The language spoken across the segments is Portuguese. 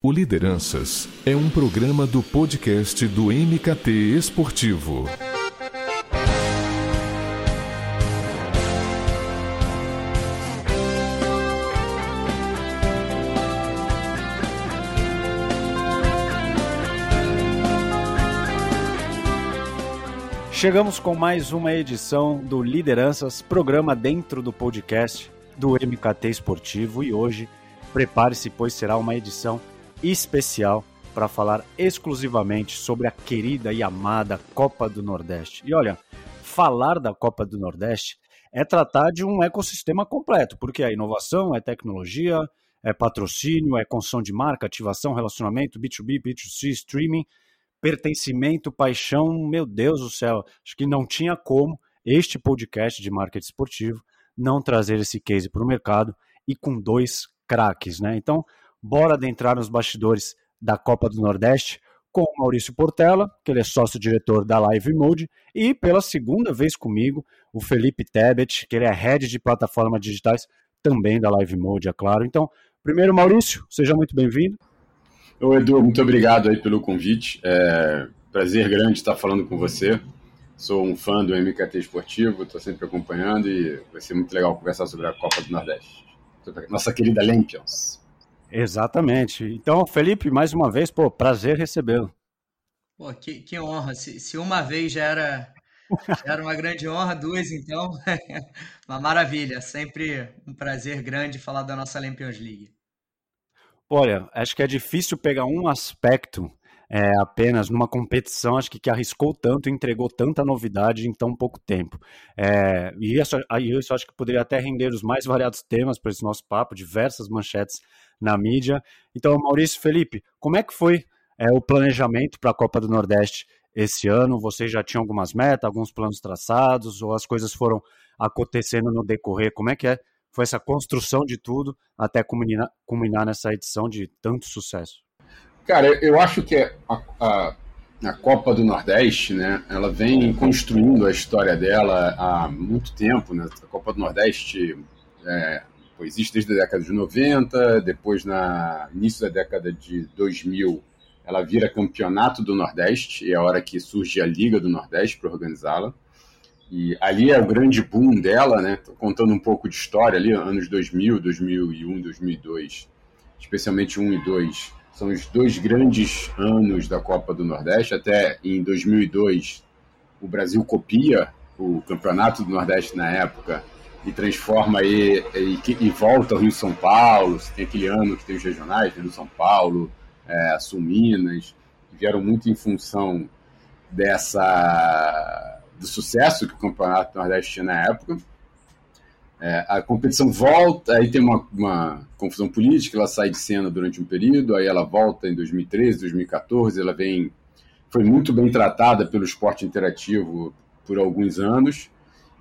O Lideranças é um programa do podcast do MKT Esportivo. Chegamos com mais uma edição do Lideranças, programa dentro do podcast do MKT Esportivo e hoje prepare-se, pois será uma edição especial para falar exclusivamente sobre a querida e amada Copa do Nordeste. E olha, falar da Copa do Nordeste é tratar de um ecossistema completo, porque é inovação, é tecnologia, é patrocínio, é construção de marca, ativação, relacionamento, B2B, B2C, streaming, pertencimento, paixão, meu Deus do céu, acho que não tinha como este podcast de marketing esportivo não trazer esse case para o mercado e com dois craques, né? Então, bora adentrar nos bastidores da Copa do Nordeste com o Maurício Portela, que ele é sócio-diretor da Live Mode, e pela segunda vez comigo, o Felipe Tebet, que ele é head de plataformas digitais também da Live Mode, é claro. Então, primeiro, Maurício, seja muito bem-vindo. Ô, Edu, muito obrigado aí pelo convite. É prazer grande estar falando com você. Sou um fã do MKT Esportivo, estou sempre acompanhando e vai ser muito legal conversar sobre a Copa do Nordeste. Nossa querida Lampions. Exatamente. Então, Felipe, mais uma vez, pô, prazer recebê-lo. Pô, que, que honra. Se, se, uma vez já era, já era uma grande honra, duas então, uma maravilha. Sempre um prazer grande falar da nossa Champions League. Olha, acho que é difícil pegar um aspecto é, apenas numa competição, acho que, que arriscou tanto, entregou tanta novidade em tão pouco tempo. É, e isso, isso acho que poderia até render os mais variados temas para esse nosso papo, diversas manchetes na mídia. Então, Maurício Felipe, como é que foi é, o planejamento para a Copa do Nordeste esse ano? Vocês já tinham algumas metas, alguns planos traçados, ou as coisas foram acontecendo no decorrer? Como é que é, foi essa construção de tudo até culminar, culminar nessa edição de tanto sucesso? Cara, eu acho que a, a, a, Copa do Nordeste, né, ela vem construindo a história dela há muito tempo. Né? A Copa do Nordeste é, existe desde a década de 90, depois, na início da década de 2000, ela vira campeonato do Nordeste, e é a hora que surge a Liga do Nordeste para organizá-la. E ali é o grande boom dela, né? Tô contando um pouco de história ali, anos 2000, 2001, 2002, especialmente 1 e 2. São os dois grandes anos da Copa do Nordeste. Até em 2002, o Brasil copia o Campeonato do Nordeste na época e transforma e, e, e, volta ao Rio São Paulo. Tem aquele ano que tem os regionais, Rio São Paulo, é, Sul Minas, que vieram muito em função dessa do sucesso que o Campeonato Nordeste tinha na época. É, a competição volta, aí tem uma, uma, confusão política, ela sai de cena durante um período, aí ela volta em 2013, 2014, ela vem foi muito bem tratada pelo esporte interativo por alguns anos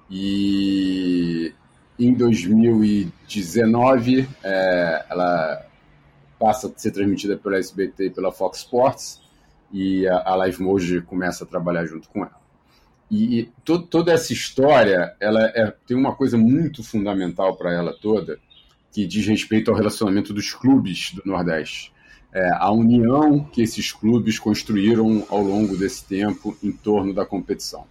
e em 2019 é, ela passa a ser transmitida pela SBT e pela Fox Sports e a, a Live Mode começa a trabalhar junto com ela. E, e to, toda essa história ela é, tem uma coisa muito fundamental para ela toda que diz respeito ao relacionamento dos clubes do Nordeste. É, a união que esses clubes construíram ao longo desse tempo em torno da competição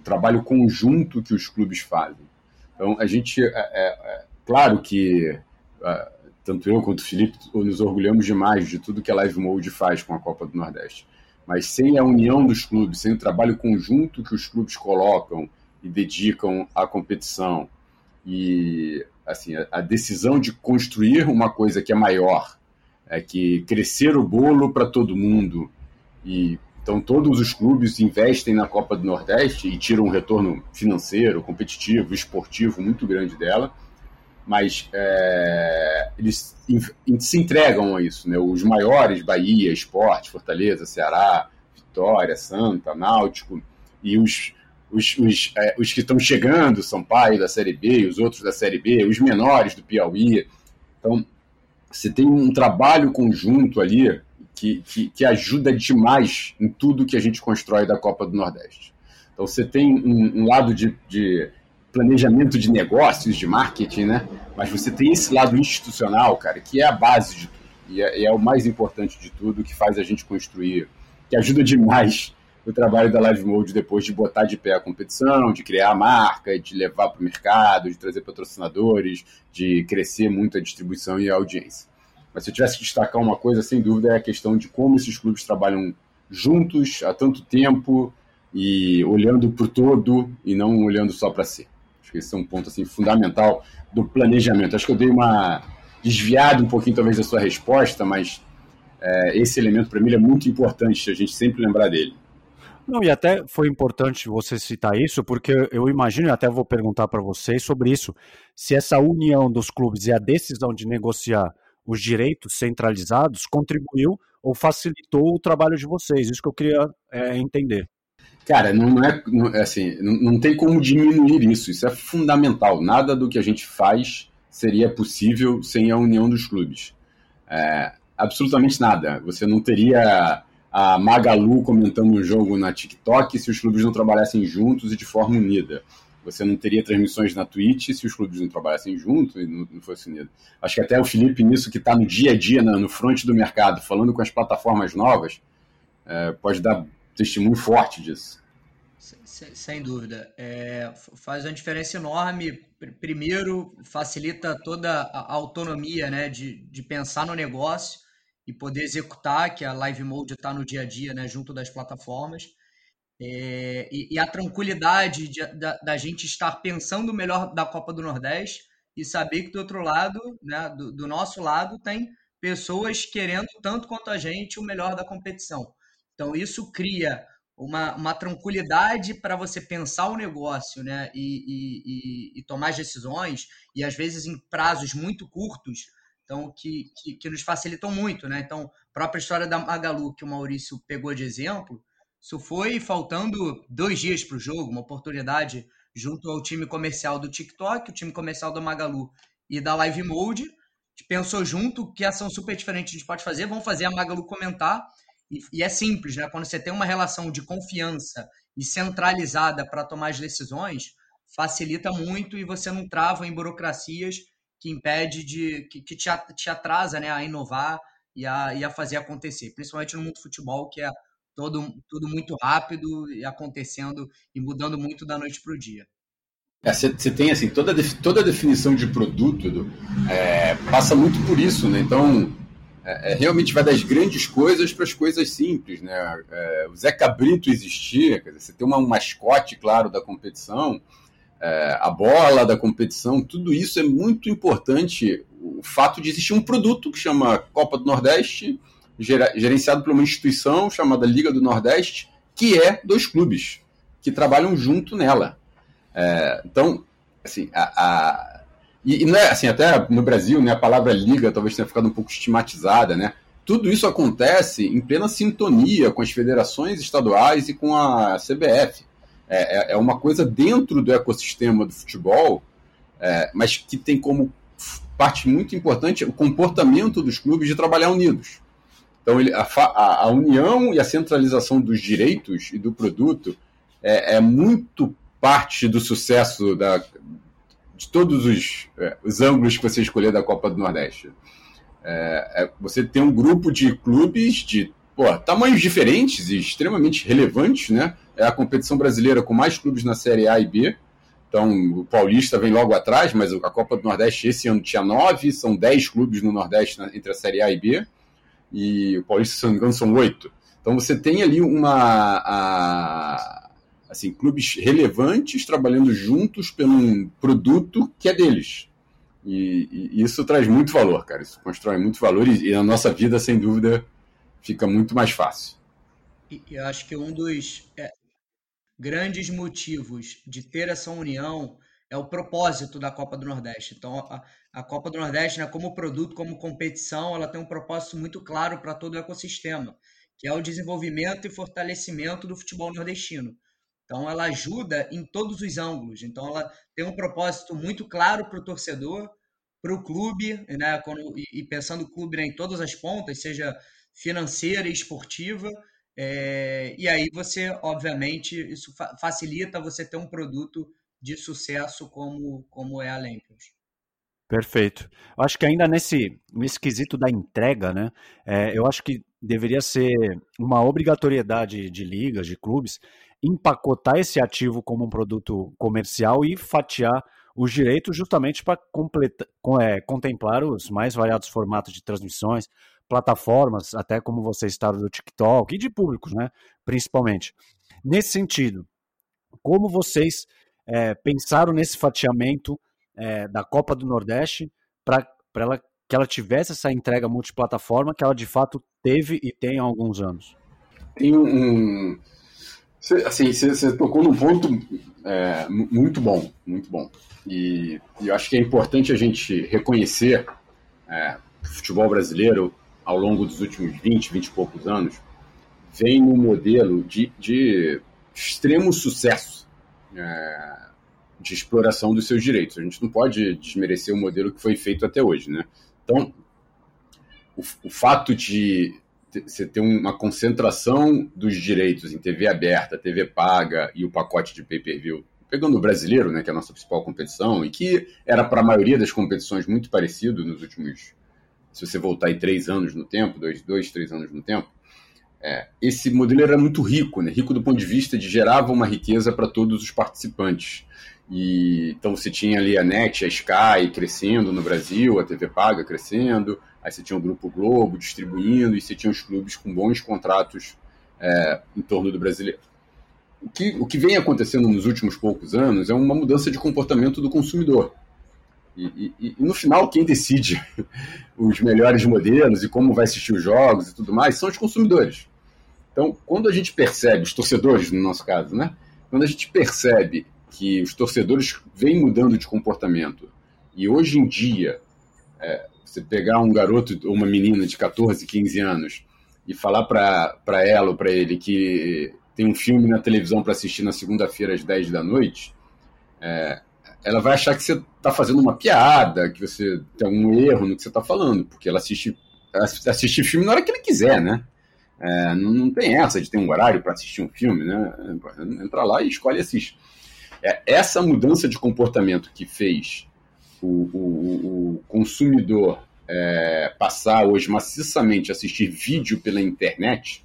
o trabalho conjunto que os clubes fazem. Então, a gente, é, é, é claro que é, tanto eu quanto o Felipe nos orgulhamos demais de tudo que a Live Mode faz com a Copa do Nordeste. Mas sem a união dos clubes, sem o trabalho conjunto que os clubes colocam e dedicam à competição. E assim a, decisão de construir uma coisa que é maior, é que crescer o bolo para todo mundo. E então, todos os clubes investem na Copa do Nordeste e tiram um retorno financeiro, competitivo, esportivo muito grande dela, mas é, eles se entregam a isso. Né? Os maiores, Bahia, Esporte, Fortaleza, Ceará, Vitória, Santa, Náutico, e os, os, os, é, os que estão chegando, São Paulo da Série B, os outros da Série B, os menores do Piauí. Então, você tem um trabalho conjunto ali que, que, que, ajuda demais em tudo que a gente constrói da Copa do Nordeste. Então você tem um, um lado de, de, planejamento de negócios, de marketing, né? Mas você tem esse lado institucional, cara, que é a base de tudo. e é, é o mais importante de tudo, que faz a gente construir, que ajuda demais o trabalho da Live Mode depois de botar de pé a competição, de criar a marca, de levar para o mercado, de trazer patrocinadores, de crescer muito a distribuição e a audiência. Mas se eu tivesse que destacar uma coisa, sem dúvida, é a questão de como esses clubes trabalham juntos há tanto tempo e olhando para o todo e não olhando só para si. Acho que esse é um ponto assim, fundamental do planejamento. Acho que eu dei uma desviada um pouquinho talvez da sua resposta, mas é, esse elemento para mim é muito importante a gente sempre lembrar dele. Não, e até foi importante você citar isso, porque eu imagino, e até vou perguntar para vocês sobre isso, se essa união dos clubes e a decisão de negociar os direitos centralizados contribuiu ou facilitou o trabalho de vocês. Isso que eu queria é, entender. Cara, não é, é assim, não, tem como diminuir isso. Isso é fundamental. Nada do que a gente faz seria possível sem a união dos clubes. É, absolutamente nada. Você não teria a Magalu comentando um jogo na TikTok se os clubes não trabalhassem juntos e de forma unida. Você não teria transmissões na Twitch se os clubes não trabalhassem juntos e não, não fosse unido. Acho que até o Felipe, nisso que está no dia a dia, no, no front do mercado, falando com as plataformas novas, é, pode dar testemunho forte disso. Sem, sem dúvida. É, faz uma diferença enorme. Primeiro, facilita toda a autonomia né, de, de pensar no negócio e poder executar, que a Live Mode está no dia a dia, né, junto das plataformas. É, e, e, a tranquilidade de, da, da, gente estar pensando o melhor da Copa do Nordeste e saber que do outro lado, né, do, do, nosso lado, tem pessoas querendo tanto quanto a gente o melhor da competição. Então isso cria uma, uma tranquilidade para você pensar o negócio né, e, e, e, tomar decisões, e às vezes em prazos muito curtos, então que, que, que nos facilitam muito. Né? Então, a própria história da Magalu, que o Maurício pegou de exemplo, isso foi faltando dois dias para o jogo, uma oportunidade junto ao time comercial do TikTok, o time comercial da Magalu e da Live Mode. A gente pensou junto que ação super diferente a gente pode fazer. Vamos fazer a Magalu comentar. E, e é simples, né? Quando você tem uma relação de confiança e centralizada para tomar as decisões, facilita muito e você não trava em burocracias que impede de que, que te, te atrasa né, a inovar e a, e a fazer acontecer, principalmente no mundo do futebol, que é todo, tudo muito rápido e acontecendo e mudando muito da noite para o dia. Você é, tem assim toda toda a definição de produto Edu, é, passa muito por isso, né? Então é, é realmente vai das grandes coisas para as coisas simples, né? É, o Zé Cabrito existia, dizer, você tem uma, um mascote claro da competição, é, a bola da competição, tudo isso é muito importante. O fato de existir um produto que chama Copa do Nordeste gerenciado por uma instituição chamada Liga do Nordeste, que é dos clubes que trabalham junto nela. É, então, assim, a, a e, e, não é assim, até no Brasil, né, a palavra liga talvez tenha ficado um pouco estigmatizada, né? Tudo isso acontece em plena sintonia com as federações estaduais e com a CBF. É, é, é uma coisa dentro do ecossistema do futebol, é, mas que tem como parte muito importante o comportamento dos clubes de trabalhar unidos. Então, ele, a, a, a, união e a centralização dos direitos e do produto é, é muito parte do sucesso da, de todos os, é, os ângulos que você escolher da Copa do Nordeste. É, é você tem um grupo de clubes de pô, tamanhos diferentes e extremamente relevantes, né? É a competição brasileira com mais clubes na Série A e B. Então, o Paulista vem logo atrás, mas a Copa do Nordeste esse ano tinha nove, são dez clubes no Nordeste entre a Série A e B e o Paulista, se não me engano, são oito. Então você tem ali uma. A, assim, clubes relevantes trabalhando juntos pelo um produto que é deles. E, e, isso traz muito valor, cara. Isso constrói muito valor e, e a nossa vida, sem dúvida, fica muito mais fácil. E eu acho que um dos é, grandes motivos de ter essa união é o propósito da Copa do Nordeste. Então, a, a Copa do Nordeste, né, como produto, como competição, ela tem um propósito muito claro para todo o ecossistema, que é o desenvolvimento e fortalecimento do futebol nordestino. Então, ela ajuda em todos os ângulos. Então, ela tem um propósito muito claro para o torcedor, para o clube, né, quando, e, pensando o clube né, em todas as pontas, seja financeira e esportiva. É, e aí você, obviamente, isso fa facilita você ter um produto de sucesso como, como é a Lampions. Perfeito. Acho que ainda nesse, nesse quesito da entrega, né? É, eu acho que deveria ser uma obrigatoriedade de ligas, de clubes, empacotar esse ativo como um produto comercial e fatiar os direitos justamente para é, contemplar os mais variados formatos de transmissões, plataformas, até como você está do TikTok e de públicos, né? Principalmente. Nesse sentido, como vocês é, pensaram nesse fatiamento é, da Copa do Nordeste para ela que ela tivesse essa entrega multiplataforma que ela de fato teve e tem há alguns anos? Tem um. Assim, você tocou num ponto é, muito bom, muito bom. E, e, eu acho que é importante a gente reconhecer é, o futebol brasileiro, ao longo dos últimos 20, 20 e poucos anos, vem num modelo de, de extremo sucesso. É, de exploração dos seus direitos. A gente não pode desmerecer o modelo que foi feito até hoje, né? Então, o, o fato de você ter uma concentração dos direitos em TV aberta, TV paga e o pacote de pay-per-view, pegando o brasileiro, né, que é a nossa principal competição, e que era para a maioria das competições muito parecido nos últimos, se você voltar aí três anos no tempo, dois, dois três anos no tempo, é, esse modelo era muito rico, né, rico do ponto de vista de gerava uma riqueza para todos os participantes. E, então você tinha ali a NET, a Sky crescendo no Brasil, a TV Paga crescendo, aí você tinha o Grupo Globo distribuindo e você tinha os clubes com bons contratos é, em torno do brasileiro. O que, o que vem acontecendo nos últimos poucos anos é uma mudança de comportamento do consumidor. E, e, e, no final, quem decide os melhores modelos e como vai assistir os jogos e tudo mais são os consumidores. Então, quando a gente percebe, os torcedores no nosso caso, né? Quando a gente percebe que os torcedores vêm mudando de comportamento. E hoje em dia, é, você pegar um garoto ou uma menina de 14, 15 anos e falar para ela ou para ele que tem um filme na televisão para assistir na segunda-feira às 10 da noite, é, ela vai achar que você está fazendo uma piada, que você tem algum erro no que você está falando, porque ela assiste, assiste filme na hora que ele quiser, né? É, não, não, tem essa de ter um horário para assistir um filme, né? Entra lá e escolhe e assiste. É, essa mudança de comportamento que fez o, o, o consumidor é, passar hoje maciçamente a assistir vídeo pela internet,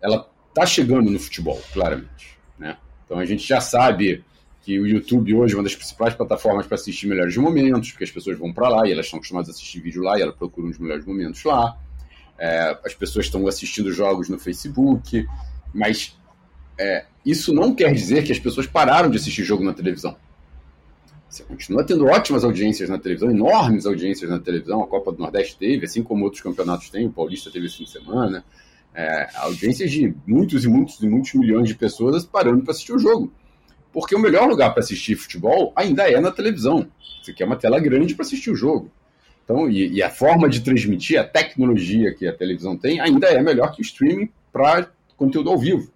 ela está chegando no futebol, claramente. Né? Então a gente já sabe que o YouTube hoje é uma das principais plataformas para assistir melhores momentos, porque as pessoas vão para lá e elas estão acostumadas a assistir vídeo lá e elas procuram os melhores momentos lá. É, as pessoas estão assistindo jogos no Facebook, mas é, isso não quer dizer que as pessoas pararam de assistir jogo na televisão. Você continua tendo ótimas audiências na televisão, enormes audiências na televisão. A Copa do Nordeste teve, assim como outros campeonatos têm, o Paulista teve esse fim de semana. É, audiências de muitos e muitos e muitos milhões de pessoas parando para assistir o jogo. Porque o melhor lugar para assistir futebol ainda é na televisão. Você quer uma tela grande para assistir o jogo. Então, e, e, a forma de transmitir, a tecnologia que a televisão tem, ainda é melhor que o streaming para conteúdo ao vivo.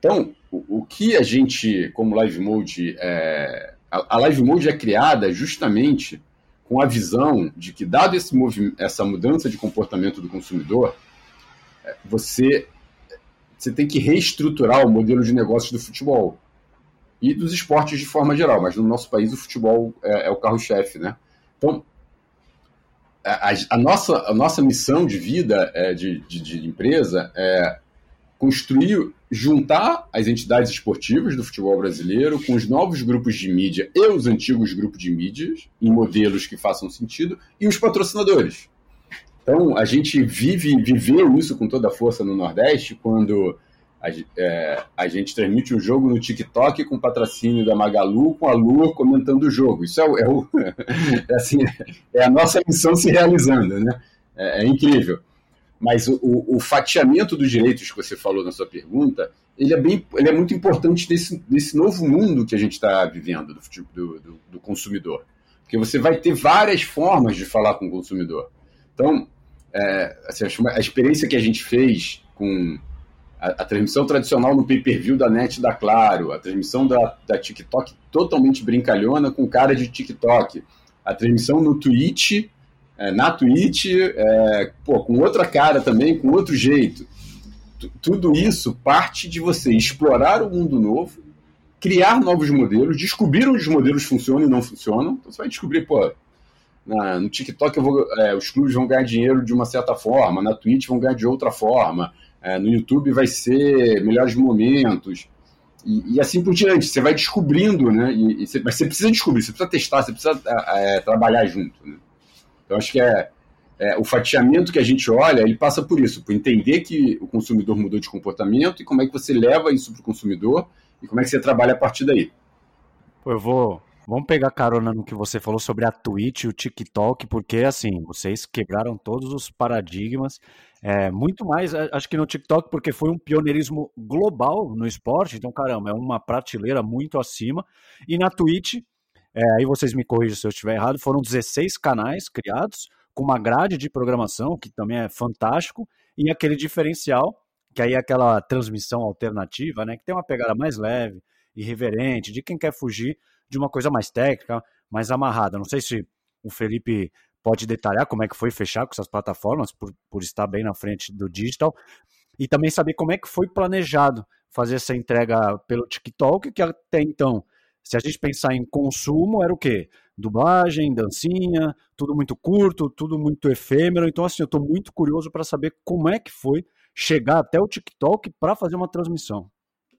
Então, o, o que a gente, como Live Mode, é, a, Live Mode é criada justamente com a visão de que, dado esse essa mudança de comportamento do consumidor, é, você, você tem que reestruturar o modelo de negócios do futebol e dos esportes de forma geral, mas no nosso país o futebol é, é o carro-chefe, né? Então, a, a, nossa, a nossa missão de vida é, de, de, de empresa é construir, juntar as entidades esportivas do futebol brasileiro com os novos grupos de mídia e os antigos grupos de mídias, em modelos que façam sentido, e os patrocinadores. Então, a gente vive, viveu isso com toda a força no Nordeste, quando a, é, a gente transmite um jogo no TikTok com patrocínio da Magalu, com a Lua comentando o jogo. Isso é, é, o, é, assim, é a nossa missão se realizando, né? É, é incrível. Mas o, o, fatiamento dos direitos que você falou na sua pergunta, ele é, bem, ele é muito importante nesse, nesse novo mundo que a gente está vivendo do, do, do, do, consumidor. Porque você vai ter várias formas de falar com o consumidor. Então, é, assim, a experiência que a gente fez com a, a transmissão tradicional no pay-per-view da NET da Claro, a transmissão da, da TikTok totalmente brincalhona com cara de TikTok, a transmissão no Twitch é, na Twitch, é, pô, com outra cara também, com outro jeito. T tudo isso parte de você explorar o mundo novo criar novos modelos, descobrir onde os modelos funcionam e não funcionam. Então você vai descobrir, pô, na, no TikTok vou, é, os clubes vão ganhar dinheiro de uma certa forma, na Twitch vão ganhar de outra forma, é, no YouTube vai ser melhores momentos. E, e, assim por diante, você vai descobrindo, né? E, e você, mas você precisa descobrir, você precisa testar, você precisa é, é, trabalhar junto. Né? Então acho que é, é, o fatiamento que a gente olha, ele passa por isso, por entender que o consumidor mudou de comportamento e como é que você leva isso para o consumidor e como é que você trabalha a partir daí. Eu vou. Vamos pegar carona no que você falou sobre a Twitch e o TikTok, porque assim, vocês quebraram todos os paradigmas. É, muito mais, acho que no TikTok, porque foi um pioneirismo global no esporte, então, caramba, é uma prateleira muito acima. E na Twitch, é, aí vocês me corrigem se eu estiver errado, foram 16 canais criados, com uma grade de programação, que também é fantástico, e aquele diferencial, que aí é aquela transmissão alternativa, né, que tem uma pegada mais leve, irreverente, de quem quer fugir de uma coisa mais técnica, mais amarrada. Não sei se o Felipe pode detalhar como é que foi fechar com essas plataformas, por, por estar bem na frente do digital, e também saber como é que foi planejado fazer essa entrega pelo TikTok, que até então, se a gente pensar em consumo, era o quê? Dublagem, dancinha, tudo muito curto, tudo muito efêmero. Então, assim, eu estou muito curioso para saber como é que foi chegar até o TikTok para fazer uma transmissão.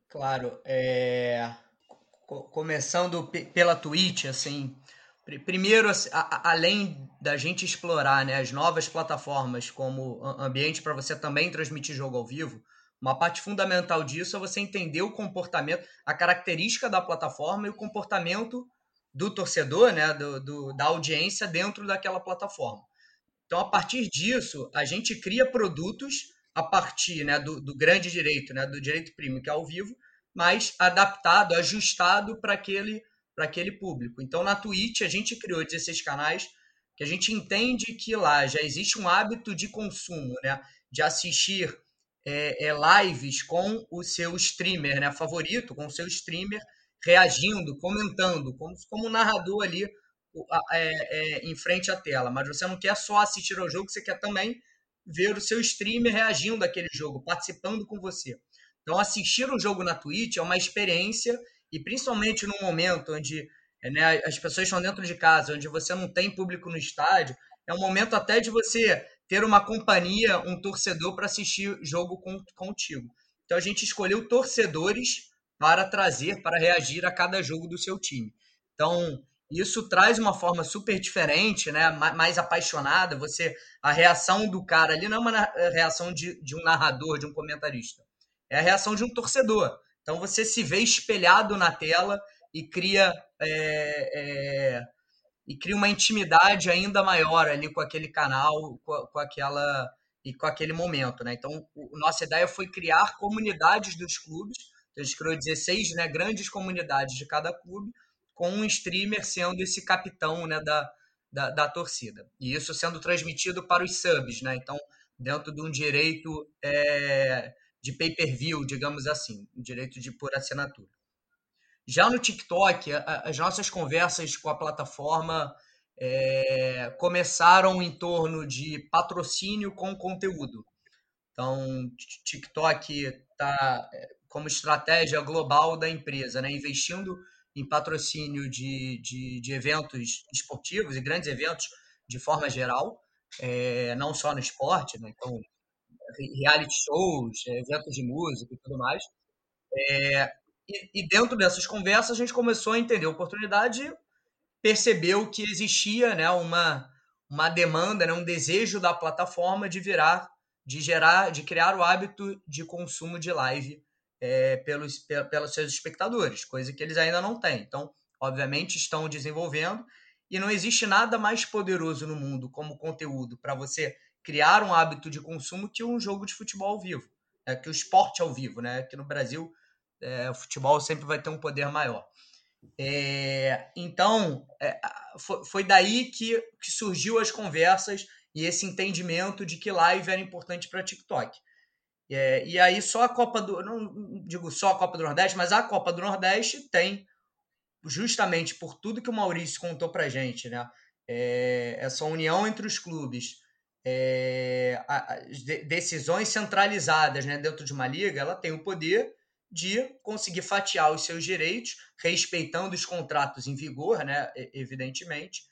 Claro, é... começando pela Twitch, assim, primeiro, assim, além da gente explorar né, as novas plataformas como ambiente para você também transmitir jogo ao vivo, uma parte fundamental disso é você entender o comportamento, a característica da plataforma e o comportamento do torcedor, né, do, do, da audiência dentro daquela plataforma. Então, a partir disso, a gente cria produtos a partir né, do, do grande direito, né, do direito primo, que é ao vivo, mas adaptado, ajustado para aquele, aquele público. Então, na Twitch, a gente criou 16 canais que a gente entende que lá já existe um hábito de consumo, né, de assistir é, é, lives com o seu streamer né, favorito, com o seu streamer reagindo, comentando, como, como um narrador ali é, é, em frente à tela. Mas você não quer só assistir ao jogo, você quer também ver o seu streamer reagindo àquele jogo, participando com você. Então, assistir um jogo na Twitch é uma experiência, e principalmente no momento onde né, as pessoas estão dentro de casa, onde você não tem público no estádio, é um momento até de você ter uma companhia, um torcedor para assistir jogo com, contigo. Então, a gente escolheu torcedores para trazer, para reagir a cada jogo do seu time. Então, isso traz uma forma super diferente, né? mais apaixonada. Você A reação do cara ali não é uma é reação de, de um narrador, de um comentarista. É a reação de um torcedor. Então você se vê espelhado na tela e cria, é, é, e cria uma intimidade ainda maior ali com aquele canal, com, com aquela e com aquele momento, né? Então, o, nossa ideia foi criar comunidades dos clubes então, a gente criou 16 né, grandes comunidades de cada clube, com um streamer sendo esse capitão né, da, da, da torcida. E isso sendo transmitido para os subs, né? Então, dentro de um direito é, de pay-per-view, digamos assim, um direito de por assinatura. Já no TikTok, as nossas conversas com a plataforma é, começaram em torno de patrocínio com conteúdo. Então, TikTok está como estratégia global da empresa, né? investindo em patrocínio de, de, de eventos esportivos e grandes eventos de forma geral, é, não só no esporte, né? então reality shows, eventos de música e tudo mais. É, e, e, dentro dessas conversas a gente começou a entender a oportunidade, percebeu que existia né, uma, uma demanda, né, um desejo da plataforma de virar, de gerar, de criar o hábito de consumo de live é, pelos, pelos seus espectadores, coisa que eles ainda não têm. Então, obviamente, estão desenvolvendo e não existe nada mais poderoso no mundo como conteúdo para você criar um hábito de consumo que um jogo de futebol ao vivo, né? que o esporte ao vivo. Né? Aqui no Brasil, é, o futebol sempre vai ter um poder maior. É, então, é, foi, foi, daí que, que surgiu as conversas e esse entendimento de que live era importante para TikTok. É, e aí só a Copa do. Não digo só a Copa do Nordeste, mas a Copa do Nordeste tem, justamente por tudo que o Maurício contou pra gente, né? É, essa união entre os clubes, é, as decisões centralizadas né, dentro de uma liga, ela tem o poder de conseguir fatiar os seus direitos, respeitando os contratos em vigor, né, evidentemente,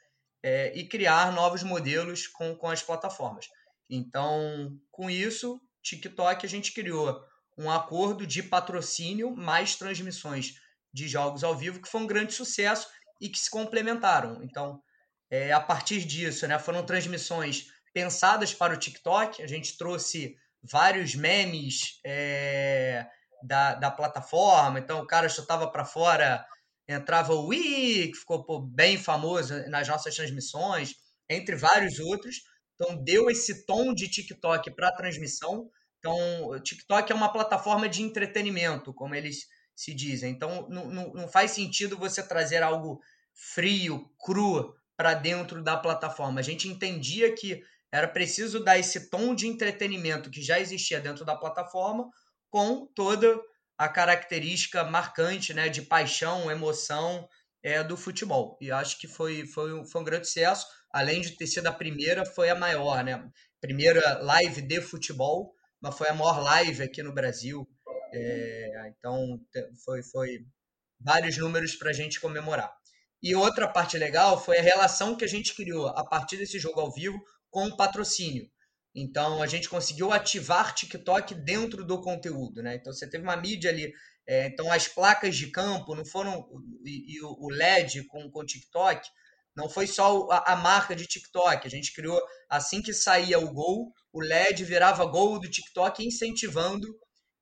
é, e criar novos modelos com, com as plataformas. Então, com isso, TikTok a gente criou um acordo de patrocínio mais transmissões de jogos ao vivo, que foi um grande sucesso e que se complementaram. Então, é, a partir disso, né, foram transmissões pensadas para o TikTok. A gente trouxe vários memes é, da, da plataforma. Então, o cara chutava para fora, entrava o Wii, que ficou pô, bem famoso nas nossas transmissões, entre vários outros. Então, deu esse tom de TikTok para a transmissão. Então, o TikTok é uma plataforma de entretenimento, como eles se dizem. Então, não, não, não faz sentido você trazer algo frio, cru, para dentro da plataforma. A gente entendia que era preciso dar esse tom de entretenimento que já existia dentro da plataforma, com toda a característica marcante né, de paixão, emoção é, do futebol. E acho que foi, foi, foi um grande sucesso. Além de ter sido a primeira, foi a maior, né? Primeira live de futebol, mas foi a maior live aqui no Brasil. É, então, foi, foi vários números para a gente comemorar. E outra parte legal foi a relação que a gente criou a partir desse jogo ao vivo com o patrocínio. Então a gente conseguiu ativar TikTok dentro do conteúdo, né? Então você teve uma mídia ali. É, então as placas de campo não foram e, e o LED com o TikTok não foi só a, a, marca de TikTok. A gente criou assim que saía o gol, o LED virava gol do TikTok incentivando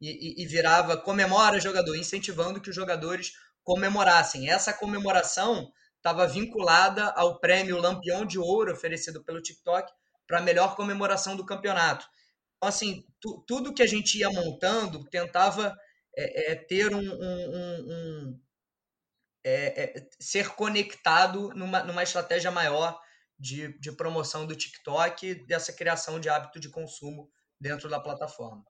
e, e, e virava comemora jogador, incentivando que os jogadores comemorassem. Essa comemoração estava vinculada ao prêmio Lampião de Ouro oferecido pelo TikTok para a melhor comemoração do campeonato. Então, assim, tu, tudo que a gente ia montando tentava é, é, ter um, um, um, um é, é, ser conectado numa, numa estratégia maior de, de promoção do TikTok dessa criação de hábito de consumo dentro da plataforma.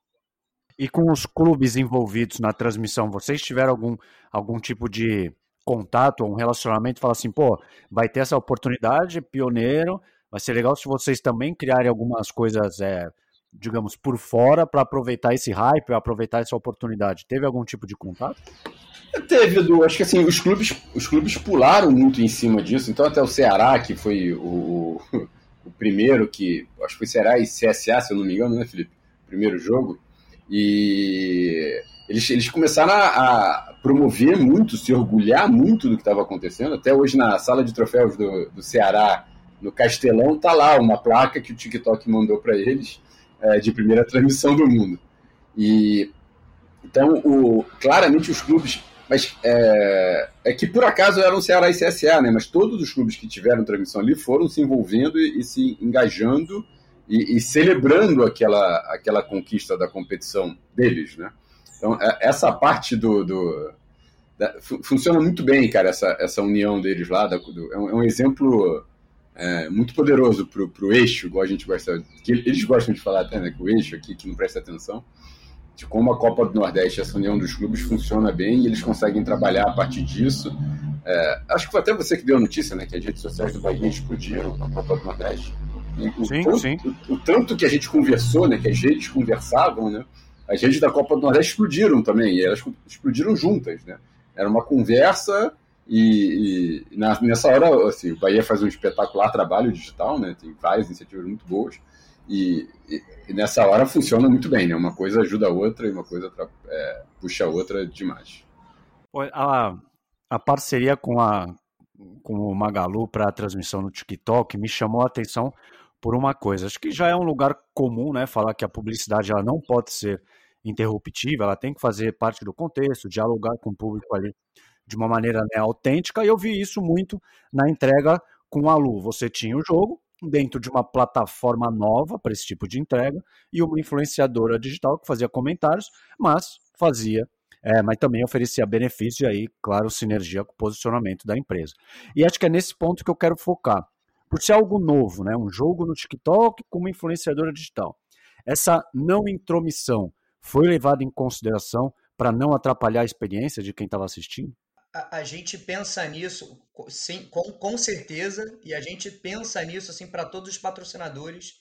E com os clubes envolvidos na transmissão, vocês tiveram algum, algum tipo de contato, um relacionamento? Fala assim, pô, vai ter essa oportunidade, pioneiro, vai ser legal se vocês também criarem algumas coisas, é, digamos, por fora para aproveitar esse hype, aproveitar essa oportunidade. Teve algum tipo de contato? Teve, Edu. Acho que assim, os clubes, os clubes pularam muito em cima disso. Então, até o Ceará, que foi o, o primeiro que. Acho que foi Ceará e CSA, se eu não me engano, né, Felipe? Primeiro jogo. E eles, eles começaram a, a promover muito, se orgulhar muito do que estava acontecendo. Até hoje, na sala de troféus do, do Ceará, no Castelão, tá lá uma placa que o TikTok mandou para eles é, de primeira transmissão do mundo. E então, o, claramente os clubes, mas é, é, que por acaso eram Ceará e CSA, né? Mas todos os clubes que tiveram transmissão ali foram se envolvendo e, e se engajando e, e, celebrando aquela, aquela conquista da competição deles, né? Então, é, essa parte do, do da, funciona muito bem, cara, essa, essa união deles lá. Da, do, é, um, é, um, exemplo é, muito poderoso para o eixo, igual a gente gosta. Que eles gostam de falar até, né? Que o eixo aqui, que não presta atenção, de como a Copa do Nordeste, essa união dos clubes funciona bem e eles conseguem trabalhar a partir disso. É, acho que foi até você que deu a notícia, né? Que as redes sociais do Bahia explodiram com a Copa do Nordeste. O, sim, tanto, sim. O, o, tanto que a gente conversou, né, que as redes conversavam, né, as redes da Copa do Nordeste explodiram também, e elas explodiram juntas. Né? Era uma conversa e, e nessa hora assim, o Bahia faz um espetacular trabalho digital, né, tem várias iniciativas muito boas, e, e, e nessa hora funciona muito bem, né? uma coisa ajuda a outra e uma coisa é, puxa a outra demais. A, a parceria com a, com o Magalu para a transmissão no TikTok me chamou a atenção por uma coisa. Acho que já é um lugar comum, né, falar que a publicidade ela não pode ser interruptiva, ela tem que fazer parte do contexto, dialogar com o público ali de uma maneira né, autêntica, e eu vi isso muito na entrega com a Lu. Você tinha o jogo dentro de uma plataforma nova para esse tipo de entrega e uma influenciadora digital que fazia comentários, mas fazia é, mas também oferecia benefícios e aí, claro, sinergia com o posicionamento da empresa. E acho que é nesse ponto que eu quero focar. Por ser algo novo, né? um jogo no TikTok com uma influenciadora digital. Essa não intromissão foi levada em consideração para não atrapalhar a experiência de quem estava assistindo? A, a, gente pensa nisso, sim, com, com certeza, e a gente pensa nisso assim para todos os patrocinadores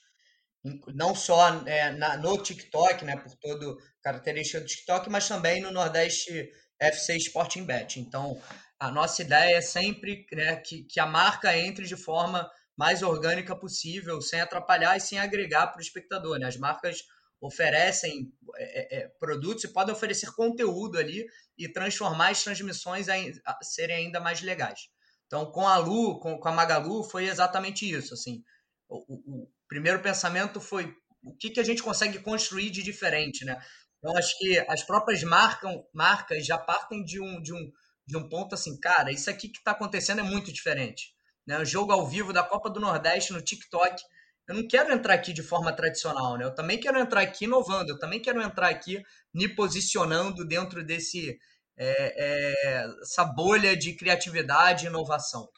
não só é, na, no TikTok, né, por todo característica do TikTok, mas também no Nordeste FC Sporting Bet. Então, a nossa ideia é sempre né, que, que a marca entre de forma mais orgânica possível, sem atrapalhar e sem agregar para o espectador. Né? As marcas oferecem é, é, produtos e podem oferecer conteúdo ali e transformar as transmissões a, a serem ainda mais legais. Então, com a Lu, com, com a Magalu, foi exatamente isso. Assim, o, o, o primeiro pensamento foi o que, que a gente consegue construir de diferente, né? Então, acho que as próprias marcas já partem de um, de, um, de um ponto assim, cara, isso aqui que está acontecendo é muito diferente. Né? O jogo ao vivo da Copa do Nordeste no TikTok eu não quero entrar aqui de forma tradicional, né? Eu também quero entrar aqui inovando, eu também quero entrar aqui me posicionando dentro desse é, é, essa bolha de criatividade e inovação.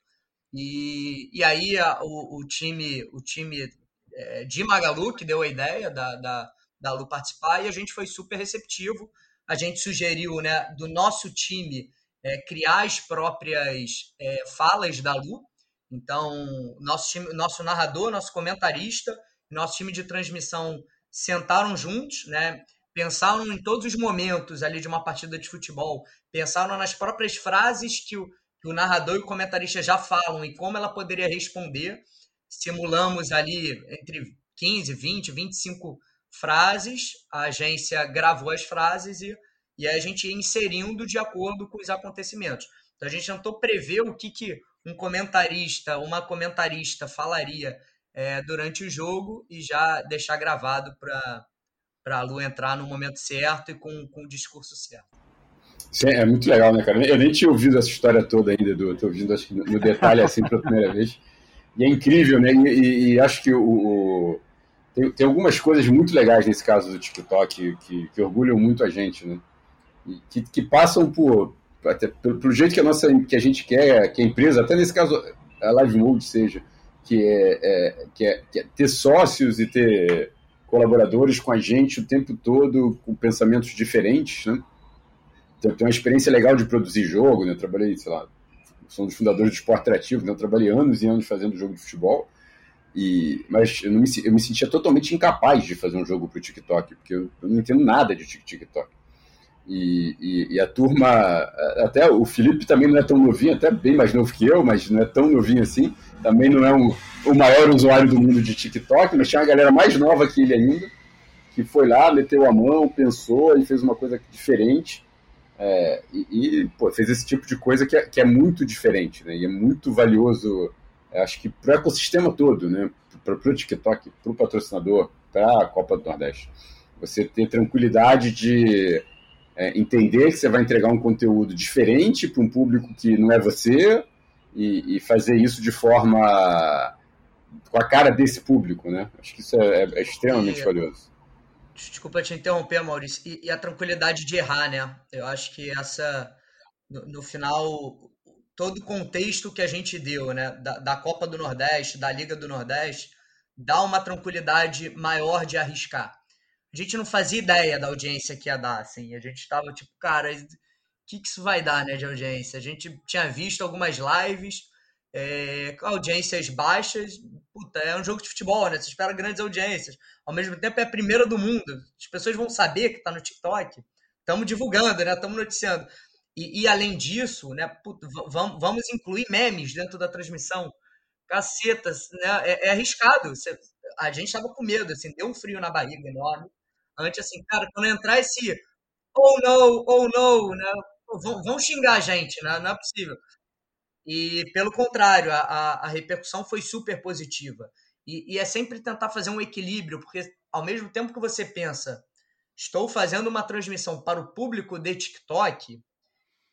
E, e aí a, o, o, time, o time é, de Magalu, que deu a ideia da, da, da Lu participar, e a gente foi super receptivo. A gente sugeriu né, do nosso time é, criar as próprias é, falas da Lu, então, nosso time, nosso narrador, nosso comentarista, nosso time de transmissão sentaram juntos, né? Pensaram em todos os momentos ali de uma partida de futebol, pensaram nas próprias frases que o, que o narrador e o comentarista já falam e como ela poderia responder. Simulamos ali entre 15, 20, 25 frases, a agência gravou as frases e, e a gente ia inserindo de acordo com os acontecimentos. Então a gente tentou prever o que, que um comentarista, uma comentarista falaria é, durante o jogo e já deixar gravado para a Lu entrar no momento certo e com, com o discurso certo. Sim, é muito legal, né, cara? Eu nem tinha ouvido essa história toda ainda, Edu. Estou ouvindo acho que no detalhe assim pela primeira vez. E é incrível, né? E, e, e acho que o, o tem, tem, algumas coisas muito legais nesse caso do TikTok que, que orgulham muito a gente, né? E que, que passam por, até pelo, jeito que a nossa que a gente quer que a empresa até nesse caso a Live Mode seja que é, é, que é, que é ter sócios e ter colaboradores com a gente o tempo todo com pensamentos diferentes né então tem uma experiência legal de produzir jogo né eu trabalhei sei lá sou um dos fundadores do esporte atrativo né? eu trabalhei anos e anos fazendo jogo de futebol e, mas eu, me, eu me sentia totalmente incapaz de fazer um jogo para o TikTok, porque eu, eu, não entendo nada de TikTok. E, e, e, a turma, até o Felipe também não é tão novinho, até bem mais novo que eu, mas não é tão novinho assim. Também não é um, o maior usuário do mundo de TikTok, mas tinha uma galera mais nova que ele ainda, que foi lá, meteu a mão, pensou e fez uma coisa diferente. É, e, e pô, fez esse tipo de coisa que é, que é muito diferente, né? E é muito valioso, acho que para o ecossistema todo, né? Para o TikTok, para o patrocinador, para a Copa do Nordeste. Você ter tranquilidade de é, entender que você vai entregar um conteúdo diferente para um público que não é você e, e, fazer isso de forma com a cara desse público, né? Acho que isso é, é, é extremamente e, valioso. Desculpa te interromper, Maurício. E, e, a tranquilidade de errar, né? Eu acho que essa, no, no final, todo o contexto que a gente deu, né? Da, da Copa do Nordeste, da Liga do Nordeste, dá uma tranquilidade maior de arriscar a gente não fazia ideia da audiência que ia dar, assim. A gente estava tipo, cara, o que, que isso vai dar, né, de audiência? A gente tinha visto algumas lives é, audiências baixas. Puta, é um jogo de futebol, né? Você espera grandes audiências. Ao mesmo tempo, é a primeira do mundo. As pessoas vão saber que está no TikTok. Estamos divulgando, né? Estamos noticiando. E, e, além disso, né, vamos, vamos incluir memes dentro da transmissão. Cacetas, né? É, é arriscado. A gente estava com medo, assim, deu um frio na barriga enorme. Antes, assim, cara, quando entrar esse oh no, oh no, né? Vão, vão xingar a gente, né? Não é possível. E, pelo contrário, a, a, a repercussão foi super positiva. E, e, é sempre tentar fazer um equilíbrio, porque ao mesmo tempo que você pensa, estou fazendo uma transmissão para o público de TikTok,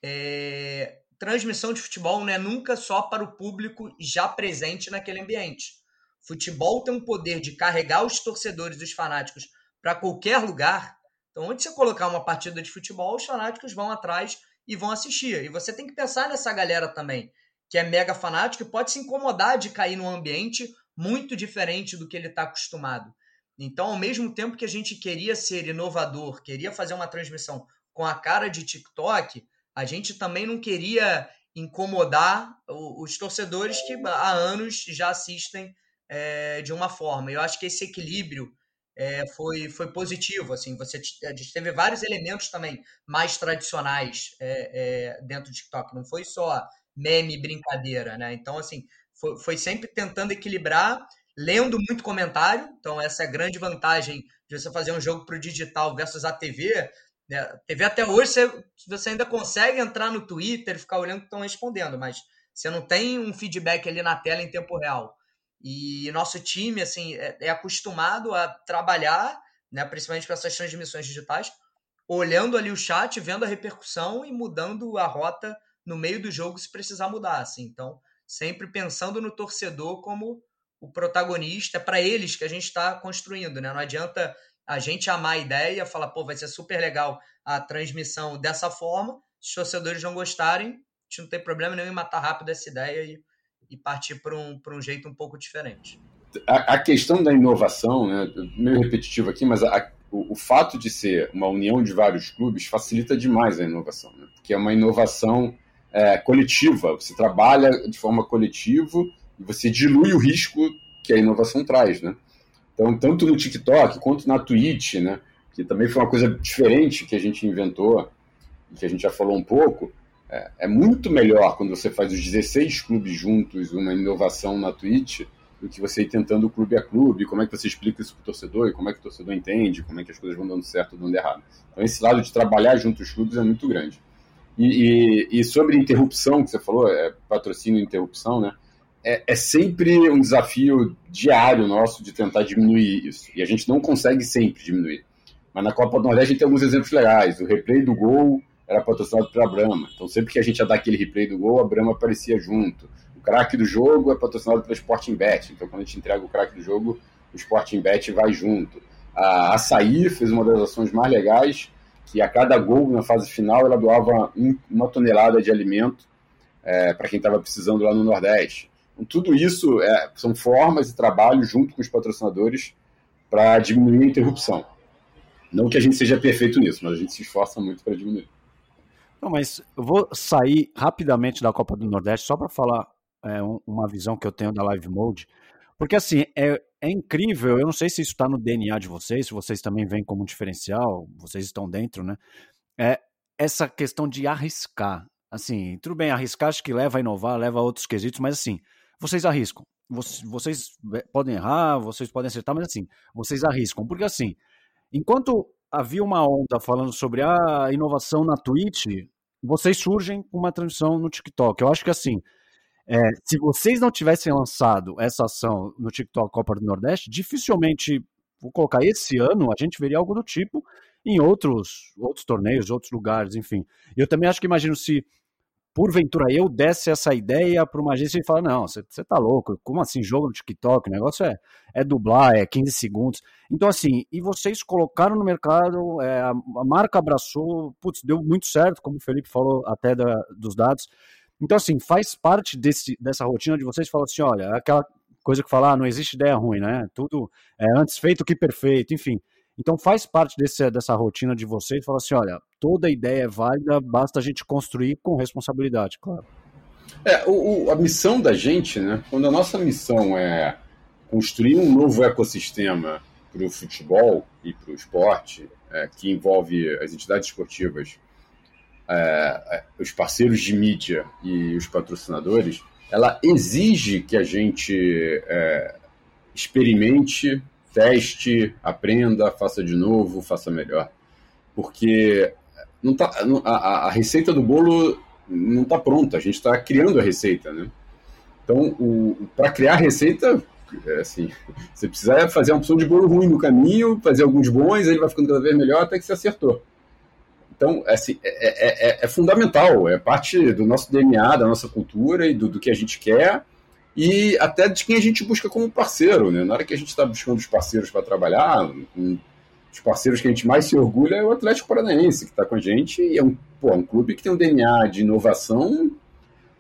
é, transmissão de futebol não é nunca só para o público já presente naquele ambiente. Futebol tem um poder de carregar os torcedores, os fanáticos, para qualquer lugar. Então, onde você colocar uma partida de futebol, os fanáticos vão atrás e vão assistir. E você tem que pensar nessa galera também, que é mega fanático e pode se incomodar de cair num ambiente muito diferente do que ele está acostumado. Então, ao mesmo tempo que a gente queria ser inovador, queria fazer uma transmissão com a cara de TikTok, a gente também não queria incomodar os torcedores que há anos já assistem é, de uma forma. Eu acho que esse equilíbrio é, foi, foi positivo. Assim, você a gente teve vários elementos também mais tradicionais é, é, dentro do TikTok. Não foi só meme, brincadeira, né? Então, assim, foi, foi sempre tentando equilibrar, lendo muito comentário. Então, essa é a grande vantagem de você fazer um jogo para o digital versus a TV. Né? TV até hoje você, você ainda consegue entrar no Twitter, ficar olhando o que estão respondendo, mas você não tem um feedback ali na tela em tempo real. E nosso time assim é, é acostumado a trabalhar, né, principalmente para essas transmissões digitais, olhando ali o chat, vendo a repercussão e mudando a rota no meio do jogo se precisar mudar. Assim. Então, sempre pensando no torcedor como o protagonista, para eles que a gente está construindo. Né? Não adianta a gente amar a ideia, falar, pô, vai ser super legal a transmissão dessa forma. Se os torcedores não gostarem, a gente não tem problema nenhum em matar rápido essa ideia e e partir para um, um jeito um pouco diferente. A, a questão da inovação, né, meio repetitivo aqui, mas a, o, o, fato de ser uma união de vários clubes facilita demais a inovação, né, porque é uma inovação é, coletiva, você trabalha de forma coletiva e você dilui o risco que a inovação traz, né? Então, tanto no TikTok quanto na Twitch, né, que também foi uma coisa diferente que a gente inventou, que a gente já falou um pouco, é, é, muito melhor quando você faz os 16 clubes juntos, uma inovação na Twitch, do que você ir tentando clube a clube, como é que você explica isso para o torcedor, e como é que o torcedor entende, como é que as coisas vão dando certo ou dando errado. Então esse lado de trabalhar junto os clubes é muito grande. E, e, e sobre interrupção, que você falou, é, patrocínio e interrupção, né? É, é, sempre um desafio diário nosso de tentar diminuir isso. E a gente não consegue sempre diminuir. Mas na Copa do Nordeste a gente tem alguns exemplos legais. O replay do gol era patrocinado pela Brahma. Então, sempre que a gente ia dar aquele replay do gol, a Brahma aparecia junto. O craque do jogo é patrocinado pela Sporting Bet. Então, quando a gente entrega o craque do jogo, o Sporting Bet vai junto. A Açaí fez uma das ações mais legais, que a cada gol na fase final ela doava um, uma tonelada de alimento é, para quem estava precisando lá no Nordeste. Então, tudo isso é, são formas de trabalho junto com os patrocinadores para diminuir a interrupção. Não que a gente seja perfeito nisso, mas a gente se esforça muito para diminuir. Não, mas eu vou sair rapidamente da Copa do Nordeste só para falar é, uma visão que eu tenho da Live Mode. Porque, assim, é, é incrível. Eu não sei se isso está no DNA de vocês, se vocês também veem como um diferencial, vocês estão dentro, né? É essa questão de arriscar. Assim, tudo bem, arriscar acho que leva a inovar, leva a outros quesitos, mas, assim, vocês arriscam. Vocês podem errar, vocês podem acertar, mas, assim, vocês arriscam. Porque, assim, enquanto havia uma onda falando sobre a inovação na Twitch, vocês surgem com uma transmissão no TikTok. Eu acho que assim, é, se vocês não tivessem lançado essa ação no TikTok Copa do Nordeste, dificilmente, vou colocar esse ano, a gente veria algo do tipo em outros, outros torneios, outros lugares, enfim. Eu também acho que imagino se porventura eu desse essa ideia para uma agência e falar, não, você tá louco, como assim, jogo no TikTok, o negócio é, é dublar, é 15 segundos. Então, assim, e vocês colocaram no mercado, é, a, marca abraçou, putz, deu muito certo, como o Felipe falou até da, dos dados. Então, assim, faz parte desse, dessa rotina de vocês falar assim, olha, aquela coisa que falar, ah, não existe ideia ruim, né? Tudo é antes feito que perfeito, enfim. Então faz parte desse, dessa rotina de vocês falar assim, olha, toda ideia é válida, basta a gente construir com responsabilidade, claro. É, o, a missão da gente, né? Quando a nossa missão é construir um novo ecossistema para o futebol e para o esporte, é, que envolve as entidades esportivas, é, é, os parceiros de mídia e os patrocinadores, ela exige que a gente é, experimente teste, aprenda, faça de novo, faça melhor. Porque não tá, a, a receita do bolo não está pronta, a gente está criando a receita, né? Então, para criar receita, é assim, você precisa fazer uma opção de bolo ruim no caminho, fazer alguns bons, ele vai ficando cada vez melhor até que você acertou. Então, é assim, é, é, é, é fundamental, é parte do nosso DNA, da nossa cultura e do, do que a gente quer e até de quem a gente busca como parceiro. Né? Na hora que a gente está buscando os parceiros para trabalhar, um, os parceiros que a gente mais se orgulha é o Atlético Paranaense, que está com a gente, e é um, pô, um clube que tem um DNA de inovação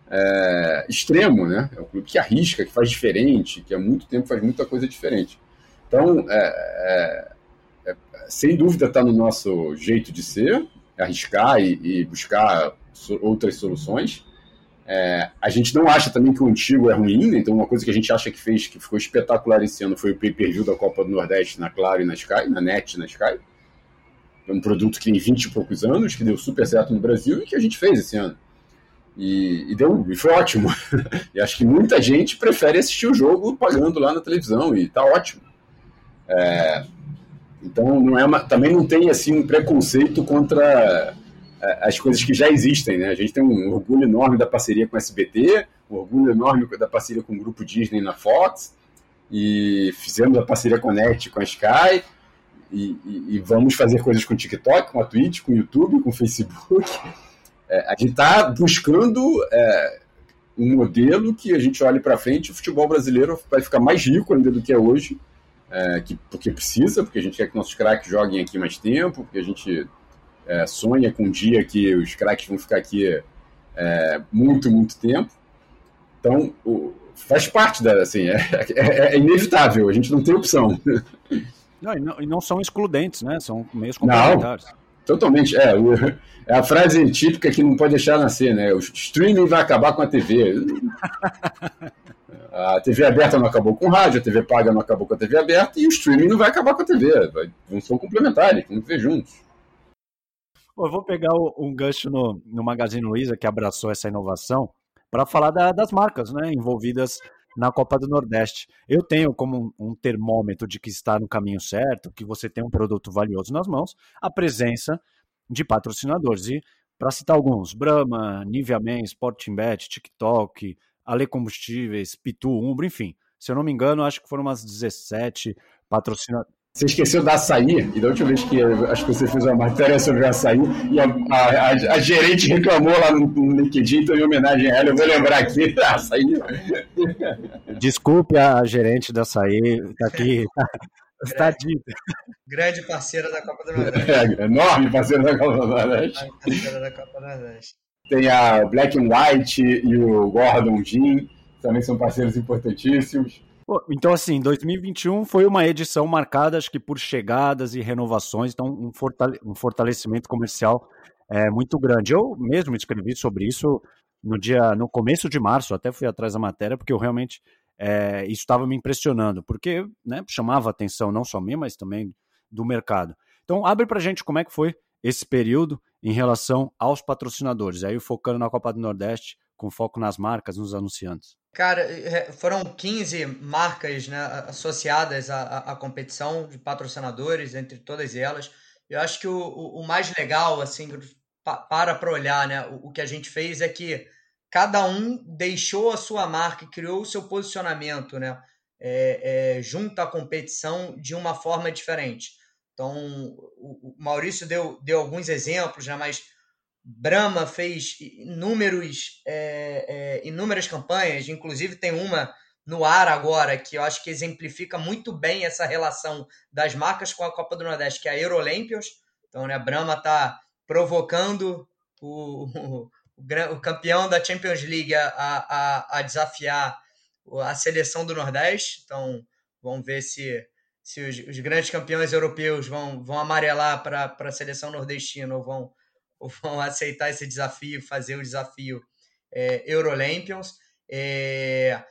é, extremo, né? É um clube que arrisca, que faz diferente, que há muito tempo faz muita coisa diferente. Então, é, é, é sem dúvida está no nosso jeito de ser, arriscar e, e buscar outras soluções, É, a gente não acha também que o antigo é ruim, né? então uma coisa que a gente acha que fez, que ficou espetacular esse ano, foi o pay-per-view da Copa do Nordeste na Claro e na Sky, na NET na Sky. É um produto que tem 20 e poucos anos, que deu super certo no Brasil e que a gente fez esse ano. E, e deu, e foi ótimo. e acho que muita gente prefere assistir o jogo pagando lá na televisão, e tá ótimo. É, então não é uma, também não tem assim um preconceito contra as coisas que já existem, né? A gente tem um orgulho enorme da parceria com a SBT, um orgulho enorme da parceria com o grupo Disney na Fox, e fizemos a parceria Net, com a Sky, e, e, e vamos fazer coisas com o TikTok, com a Twitch, com o YouTube, com o Facebook. É, a gente está buscando é, um modelo que a gente olhe para frente, o futebol brasileiro vai ficar mais rico ainda do que é hoje, é, que, porque precisa, porque a gente quer que nossos craques joguem aqui mais tempo, porque a gente é, sonha com um dia que os craques vão ficar aqui é, muito, muito tempo. Então, o, faz parte da, assim, é, é, é, inevitável, a gente não tem opção. Não e, não, e não são excludentes, né? São meios complementares. Não, totalmente, é, o, é a frase típica que não pode deixar nascer, né? O streaming vai acabar com a TV. A TV aberta não acabou com o rádio, a TV paga não acabou com a TV aberta e o streaming não vai acabar com a TV. Não são complementares, vamos ver juntos. Eu vou pegar um gancho no, no Magazine Luiza, que abraçou essa inovação, para falar da, das marcas né, envolvidas na Copa do Nordeste. Eu tenho como um, um, termômetro de que está no caminho certo, que você tem um produto valioso nas mãos, a presença de patrocinadores. E, para citar alguns, Brahma, Nivea Men, Sportingbet, TikTok, Ale Combustíveis, Pitu, Umbro, enfim. Se eu não me engano, acho que foram umas 17 patrocinadores. Você esqueceu da açaí, e da última vez que acho que você fez uma matéria sobre o açaí, e a, a, a, a gerente reclamou lá no, no, LinkedIn, então em homenagem a ela, eu vou lembrar aqui, açaí. Desculpe a gerente da açaí, tá aqui, Está dito. Grande parceira da Copa do Nordeste. É, enorme parceira da Copa do Nordeste. Parceira da Copa do Nordeste. Tem a Black and White e o Gordon Jean, também são parceiros importantíssimos. Então, assim, 2021 foi uma edição marcada, acho que por chegadas e renovações, então um, fortale um fortalecimento comercial é, muito grande. Eu mesmo escrevi sobre isso no dia, no começo de março, até fui atrás da matéria, porque eu realmente é, isso estava me impressionando, porque né, chamava atenção não só minha, mas também do mercado. Então, abre para gente como é que foi esse período em relação aos patrocinadores, aí focando na Copa do Nordeste, com foco nas marcas, nos anunciantes. Cara, é, foram 15 marcas né, associadas à, à, competição de patrocinadores, entre todas elas. Eu acho que o, o, mais legal, assim, para para olhar, né, o, o que a gente fez é que cada um deixou a sua marca, criou o seu posicionamento, né, é, é, junto à competição de uma forma diferente. Então, o, Maurício deu, deu alguns exemplos, né, mas Brahma fez inúmeros, é, é, inúmeras campanhas, inclusive tem uma no ar agora que eu acho que exemplifica muito bem essa relação das marcas com a Copa do Nordeste, que é a Eurolympios. Então, né, a Brahma está provocando o, o, o, campeão da Champions League a, a, a desafiar a seleção do Nordeste. Então, vamos ver se se os, os, grandes campeões europeus vão, vão amarelar para a seleção nordestina ou vão, vão aceitar esse desafio, fazer o desafio é, Eurolampions. É,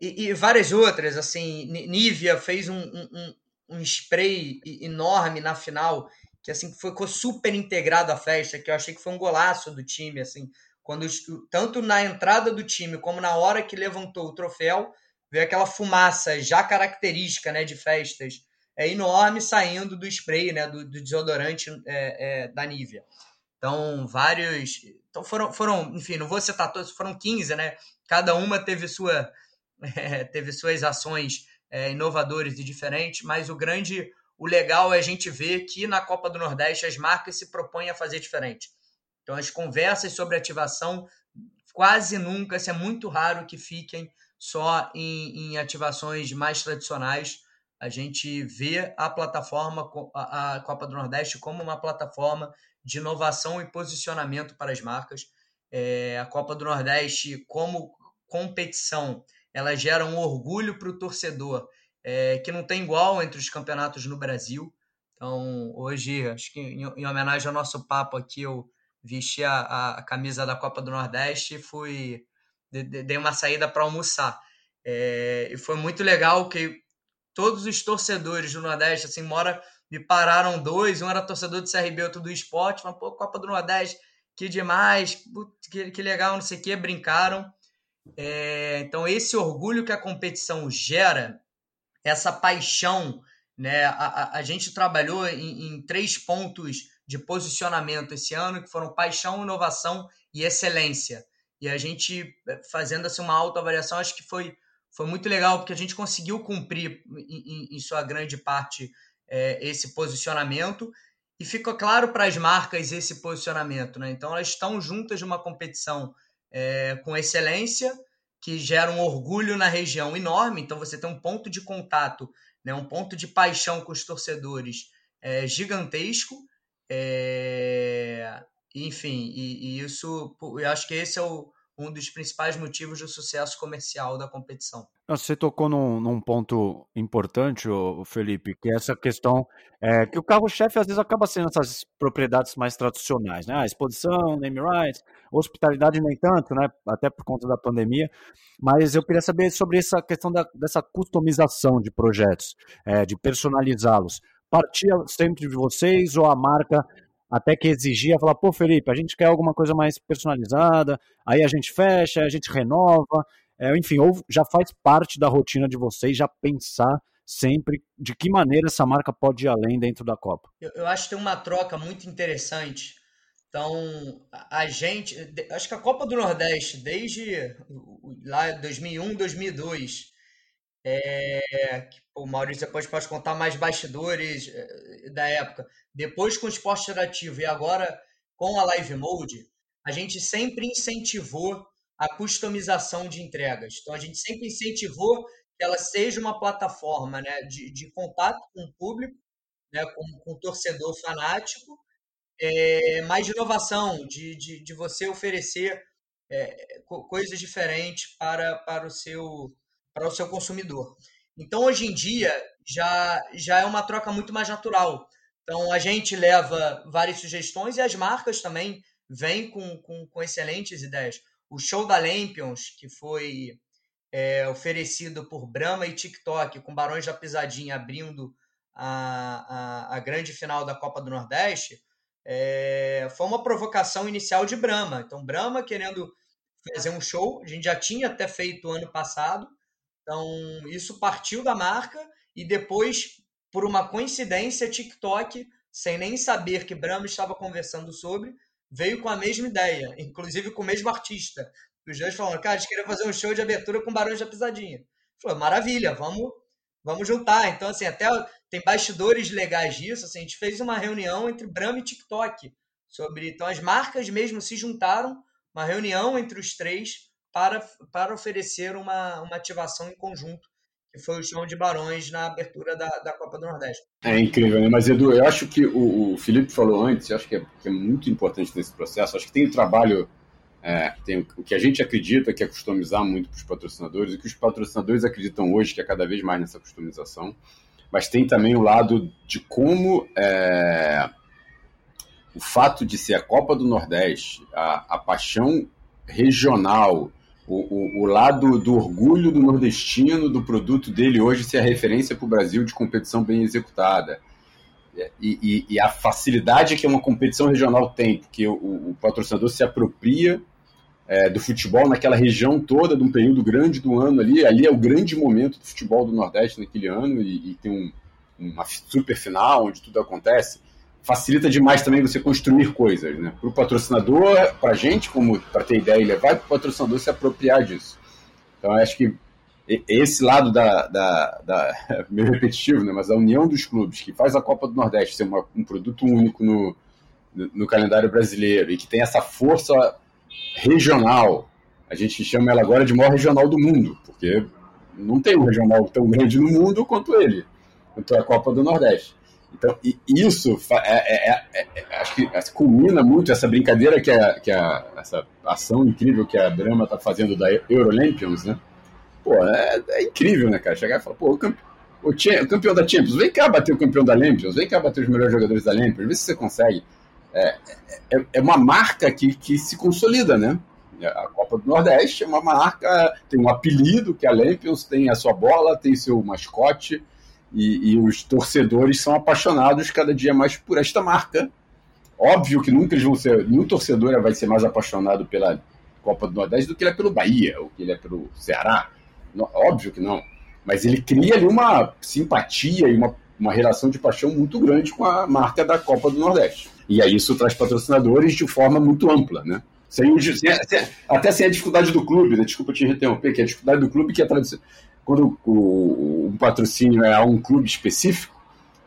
e, e, várias outras, assim, Nivea fez um, um, um spray enorme na final, que assim ficou super integrado à festa, que eu achei que foi um golaço do time, assim, quando tanto na entrada do time como na hora que levantou o troféu, veio aquela fumaça já característica né, de festas é enorme saindo do spray, né, do, do desodorante é, é, da Nivea. Então, vários. Então, foram, foram, enfim, não vou citar todos, foram 15, né? Cada uma teve, sua, é, teve suas ações é, inovadoras e diferentes, mas o grande, o legal é a gente ver que na Copa do Nordeste as marcas se propõem a fazer diferente. Então, as conversas sobre ativação quase nunca, é muito raro que fiquem só em, em ativações mais tradicionais. A gente vê a plataforma, a Copa do Nordeste, como uma plataforma de inovação e posicionamento para as marcas. É, a Copa do Nordeste, como competição, ela gera um orgulho para o torcedor é, que não tem igual entre os campeonatos no Brasil. Então, hoje, acho que em, em homenagem ao nosso papo aqui, eu vesti a, a, camisa da Copa do Nordeste e fui dei uma saída para almoçar. É, e foi muito legal que todos os torcedores do Nordeste, assim, mora, me pararam dois, um era torcedor do CRB, outro do esporte, falaram, pô, Copa do Nordeste, que demais, que, que legal, não sei o que, brincaram. É, então, esse orgulho que a competição gera, essa paixão, né? A, a, a gente trabalhou em, em, três pontos de posicionamento esse ano, que foram paixão, inovação e excelência. E a gente, fazendo assim, uma autoavaliação, acho que foi foi muito legal porque a gente conseguiu cumprir em, em sua grande parte é, esse posicionamento e fica claro para as marcas esse posicionamento, né? Então elas estão juntas de uma competição é, com excelência que gera um orgulho na região enorme. Então você tem um ponto de contato, né? Um ponto de paixão com os torcedores é, gigantesco. É... Enfim, e, e, isso, eu acho que esse é o, um dos principais motivos do sucesso comercial da competição. Você tocou num, num ponto importante, Felipe, que é essa questão é, que o carro-chefe às vezes acaba sendo essas propriedades mais tradicionais, né? A exposição, name rights, hospitalidade nem tanto, né? Até por conta da pandemia. Mas eu queria saber sobre essa questão da, dessa customização de projetos, é, de personalizá-los. Partia sempre de vocês ou a marca até que exigia, falar, pô, Felipe, a gente quer alguma coisa mais personalizada, aí a gente fecha, a gente renova, é, enfim, ou já faz parte da rotina de vocês já pensar sempre de que maneira essa marca pode ir além dentro da Copa. Eu, eu acho que tem uma troca muito interessante. Então, a gente, acho que a Copa do Nordeste, desde lá 2001, 2002, é, o Maurício depois pode contar mais bastidores é, da época. Depois com o esporte interativo e agora com a Live Mode, a gente sempre incentivou a customização de entregas. Então a gente sempre incentivou que ela seja uma plataforma né, de, de contato com o público, né, com, com o torcedor fanático, é, mais de inovação, de, de, de você oferecer é, coisas diferentes para, para, o seu, para o seu consumidor. Então, hoje em dia, já, já é uma troca muito mais natural. Então, a gente leva várias sugestões e as marcas também vêm com, com, com excelentes ideias. O show da Lampions, que foi é, oferecido por Brahma e TikTok, com Barões da Pisadinha abrindo a, a, a grande final da Copa do Nordeste, é, foi uma provocação inicial de Brahma. Então, Brahma querendo fazer um show, a gente já tinha até feito ano passado, então isso partiu da marca e depois por uma coincidência, TikTok, sem nem saber que Brahma estava conversando sobre, veio com a mesma ideia, inclusive com o mesmo artista. Os dois falaram, cara, a gente queria fazer um show de abertura com Barões da Pisadinha. Falou, maravilha, vamos, vamos juntar. Então, assim, até tem bastidores legais disso. Assim, a gente fez uma reunião entre Brahma e TikTok sobre. Então, as marcas mesmo se juntaram, uma reunião entre os três para, para oferecer uma, uma ativação em conjunto que foi o show de Barões na abertura da, da Copa do Nordeste. É incrível, né? Mas, Edu, eu acho que o, o Felipe falou antes, eu acho que é, que é, muito importante nesse processo. Acho que tem o trabalho, é, tem o que a gente acredita que é customizar muito para os patrocinadores, e que os patrocinadores acreditam hoje que é cada vez mais nessa customização. Mas tem também o lado de como é, o fato de ser a Copa do Nordeste, a, a paixão regional, o, o, o, lado do orgulho do nordestino, do produto dele hoje ser a referência para o Brasil de competição bem executada. E, e, e, a facilidade que uma competição regional tem, porque o, o patrocinador se apropria é, do futebol naquela região toda, de um período grande do ano ali. Ali é o grande momento do futebol do Nordeste naquele ano, e, e tem um, uma super final onde tudo acontece facilita demais também você construir coisas, né? Para o patrocinador, para a gente, como para ter ideia e levar, para o patrocinador se apropriar disso. Então, acho que esse lado da, da, da meio repetitivo, né? Mas a união dos clubes que faz a Copa do Nordeste ser uma, um produto único no, no calendário brasileiro e que tem essa força regional, a gente chama ela agora de maior regional do mundo, porque não tem um regional tão grande no mundo quanto ele, quanto a Copa do Nordeste. Então, isso é, é, é, é, acho que culmina muito essa brincadeira que, a, que a, essa ação incrível que a Brahma está fazendo da Eurolampions, né? Pô, é, é, incrível, né, cara? Chegar e falar, pô, o, campe, o, o, campeão da Champions, vem cá bater o campeão da Lampions, vem cá bater os melhores jogadores da Lampions, vê se você consegue. É, é, é uma marca que, que se consolida, né? A Copa do Nordeste é uma marca, tem um apelido, que é a Lampions, tem a sua bola, tem seu mascote, e, e, os torcedores são apaixonados cada dia mais por esta marca. Óbvio que nunca eles vão ser, nenhum torcedor vai ser mais apaixonado pela Copa do Nordeste do que ele é pelo Bahia, ou que ele é pelo Ceará. Óbvio que não. Mas ele cria ali uma simpatia e uma, uma relação de paixão muito grande com a marca da Copa do Nordeste. E aí isso traz patrocinadores de forma muito ampla, né? Sem, sem, até sem a dificuldade do clube, né? desculpa te interromper, que é a dificuldade do clube que é tradição quando o, o patrocínio é a um clube específico,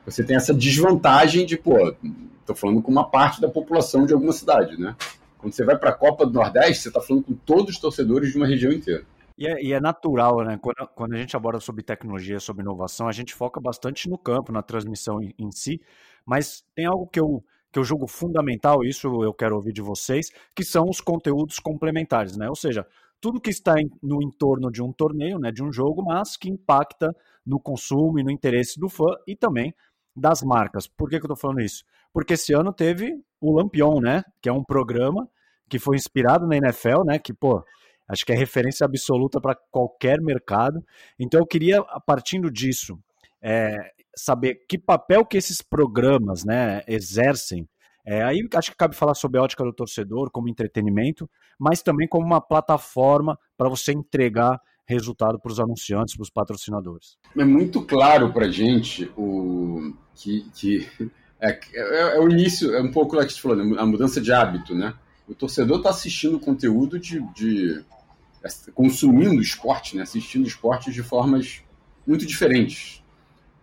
você tem essa desvantagem de, pô, tô falando com uma parte da população de alguma cidade, né? Quando você vai para a Copa do Nordeste, você está falando com todos os torcedores de uma região inteira. E é, e é, natural, né? Quando, quando, a gente aborda sobre tecnologia, sobre inovação, a gente foca bastante no campo, na transmissão em, em, si, mas tem algo que eu, que eu julgo fundamental, isso eu quero ouvir de vocês, que são os conteúdos complementares, né? Ou seja, tudo que está no entorno de um torneio, né, de um jogo, mas que impacta no consumo e no interesse do fã e também das marcas. Por que, que eu estou falando isso? Porque esse ano teve o Lampion, né, que é um programa que foi inspirado na NFL, né, que, pô, acho que é referência absoluta para qualquer mercado. Então eu queria, partindo disso, é, saber que papel que esses programas, né, exercem é, aí acho que cabe falar sobre a ótica do torcedor como entretenimento, mas também como uma plataforma para você entregar resultado para os anunciantes, para os patrocinadores. É muito claro para a gente o, que, que é, é, é, o início, é um pouco lá que você falou, né, a mudança de hábito, né? O torcedor está assistindo conteúdo de, de é, consumindo esporte, né? assistindo esportes de formas muito diferentes.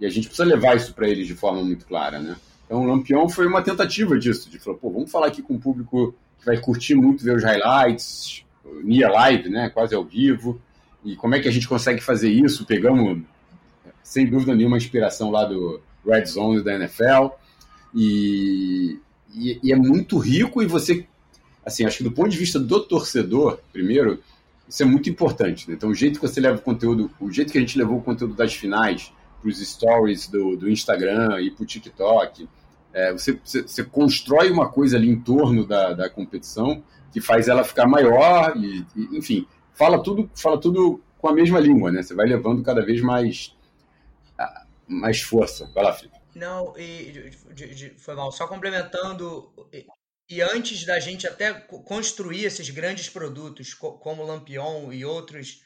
E a gente precisa levar isso para eles de forma muito clara, né? Então, o Lampião foi uma tentativa disso, de falar, pô, vamos falar aqui com o público que vai curtir muito ver os highlights, near live, né, quase ao vivo, e como é que a gente consegue fazer isso? Pegamos, sem dúvida nenhuma, inspiração lá do Red Zone da NFL, e, e, e é muito rico e você, assim, acho que do ponto de vista do torcedor, primeiro, isso é muito importante. Né? Então, o jeito que você leva o conteúdo, o jeito que a gente levou o conteúdo das finais para os stories do, do Instagram e para o TikTok, é, você, você, você, constrói uma coisa ali em torno da, da competição que faz ela ficar maior e, e, enfim, fala tudo, fala tudo com a mesma língua, né? Você vai levando cada vez mais, mais força. Vai lá, Felipe. Não, e de, de, foi mal. Só complementando, e, antes da gente até construir esses grandes produtos, como Lampion e outros,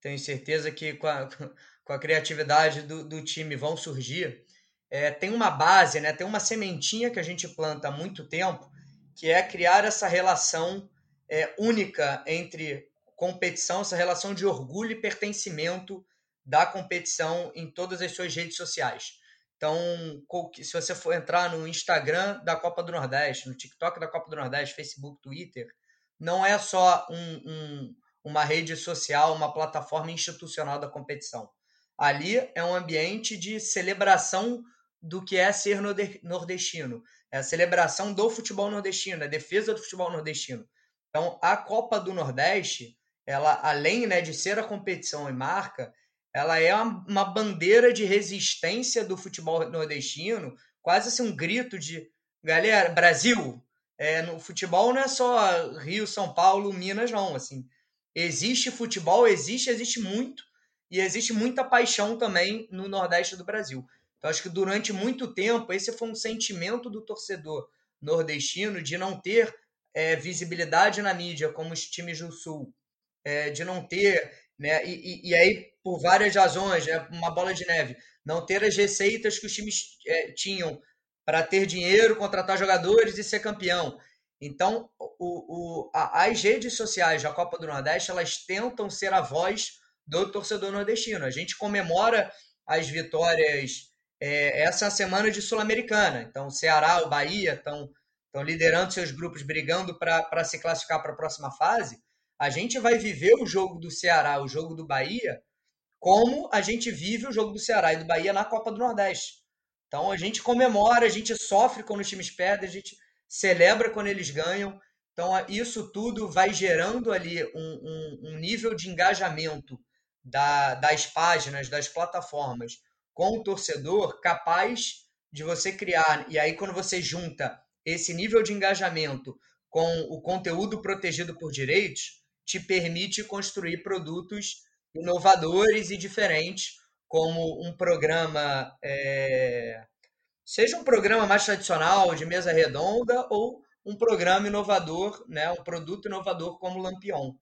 tenho certeza que com a, com a criatividade do, do time vão surgir é, tem uma base, né, tem uma sementinha que a gente planta há muito tempo, que é criar essa relação é, única entre competição, essa relação de orgulho e pertencimento da competição em todas as suas redes sociais. Então, se você for entrar no Instagram da Copa do Nordeste, no TikTok da Copa do Nordeste, Facebook, Twitter, não é só um, um, uma rede social, uma plataforma institucional da competição. Ali é um ambiente de celebração do que é ser nordestino. É a celebração do futebol nordestino, a defesa do futebol nordestino. Então, a Copa do Nordeste, ela além né, de ser a competição e marca, ela é uma bandeira de resistência do futebol nordestino, quase assim um grito de galera, Brasil, é, no futebol não é só Rio, São Paulo, Minas, não. Assim, existe futebol, existe, existe muito, e existe muita paixão também no Nordeste do Brasil. Então, acho que durante muito tempo, esse foi um sentimento do torcedor nordestino de não ter é, visibilidade na mídia, como os times do Sul, é, de não ter, né, e, e, aí por várias razões, né, uma bola de neve, não ter as receitas que os times é, tinham para ter dinheiro, contratar jogadores e ser campeão. Então, o, o, a, as redes sociais da Copa do Nordeste, elas tentam ser a voz do torcedor nordestino. A gente comemora as vitórias é, essa é a semana de Sul-Americana. Então, o Ceará, o Bahia estão liderando seus grupos, brigando para se classificar para a próxima fase. A gente vai viver o jogo do Ceará, o jogo do Bahia, como a gente vive o jogo do Ceará e do Bahia na Copa do Nordeste. Então, a gente comemora, a gente sofre quando os times perdem, a gente celebra quando eles ganham. Então, isso tudo vai gerando ali um, um, um nível de engajamento da, das páginas, das plataformas com o torcedor capaz de você criar. E aí, quando você junta esse nível de engajamento com o conteúdo protegido por direitos, te permite construir produtos inovadores e diferentes, como um programa, é, seja um programa mais tradicional de mesa redonda ou um programa inovador, né, um produto inovador como o Lampion.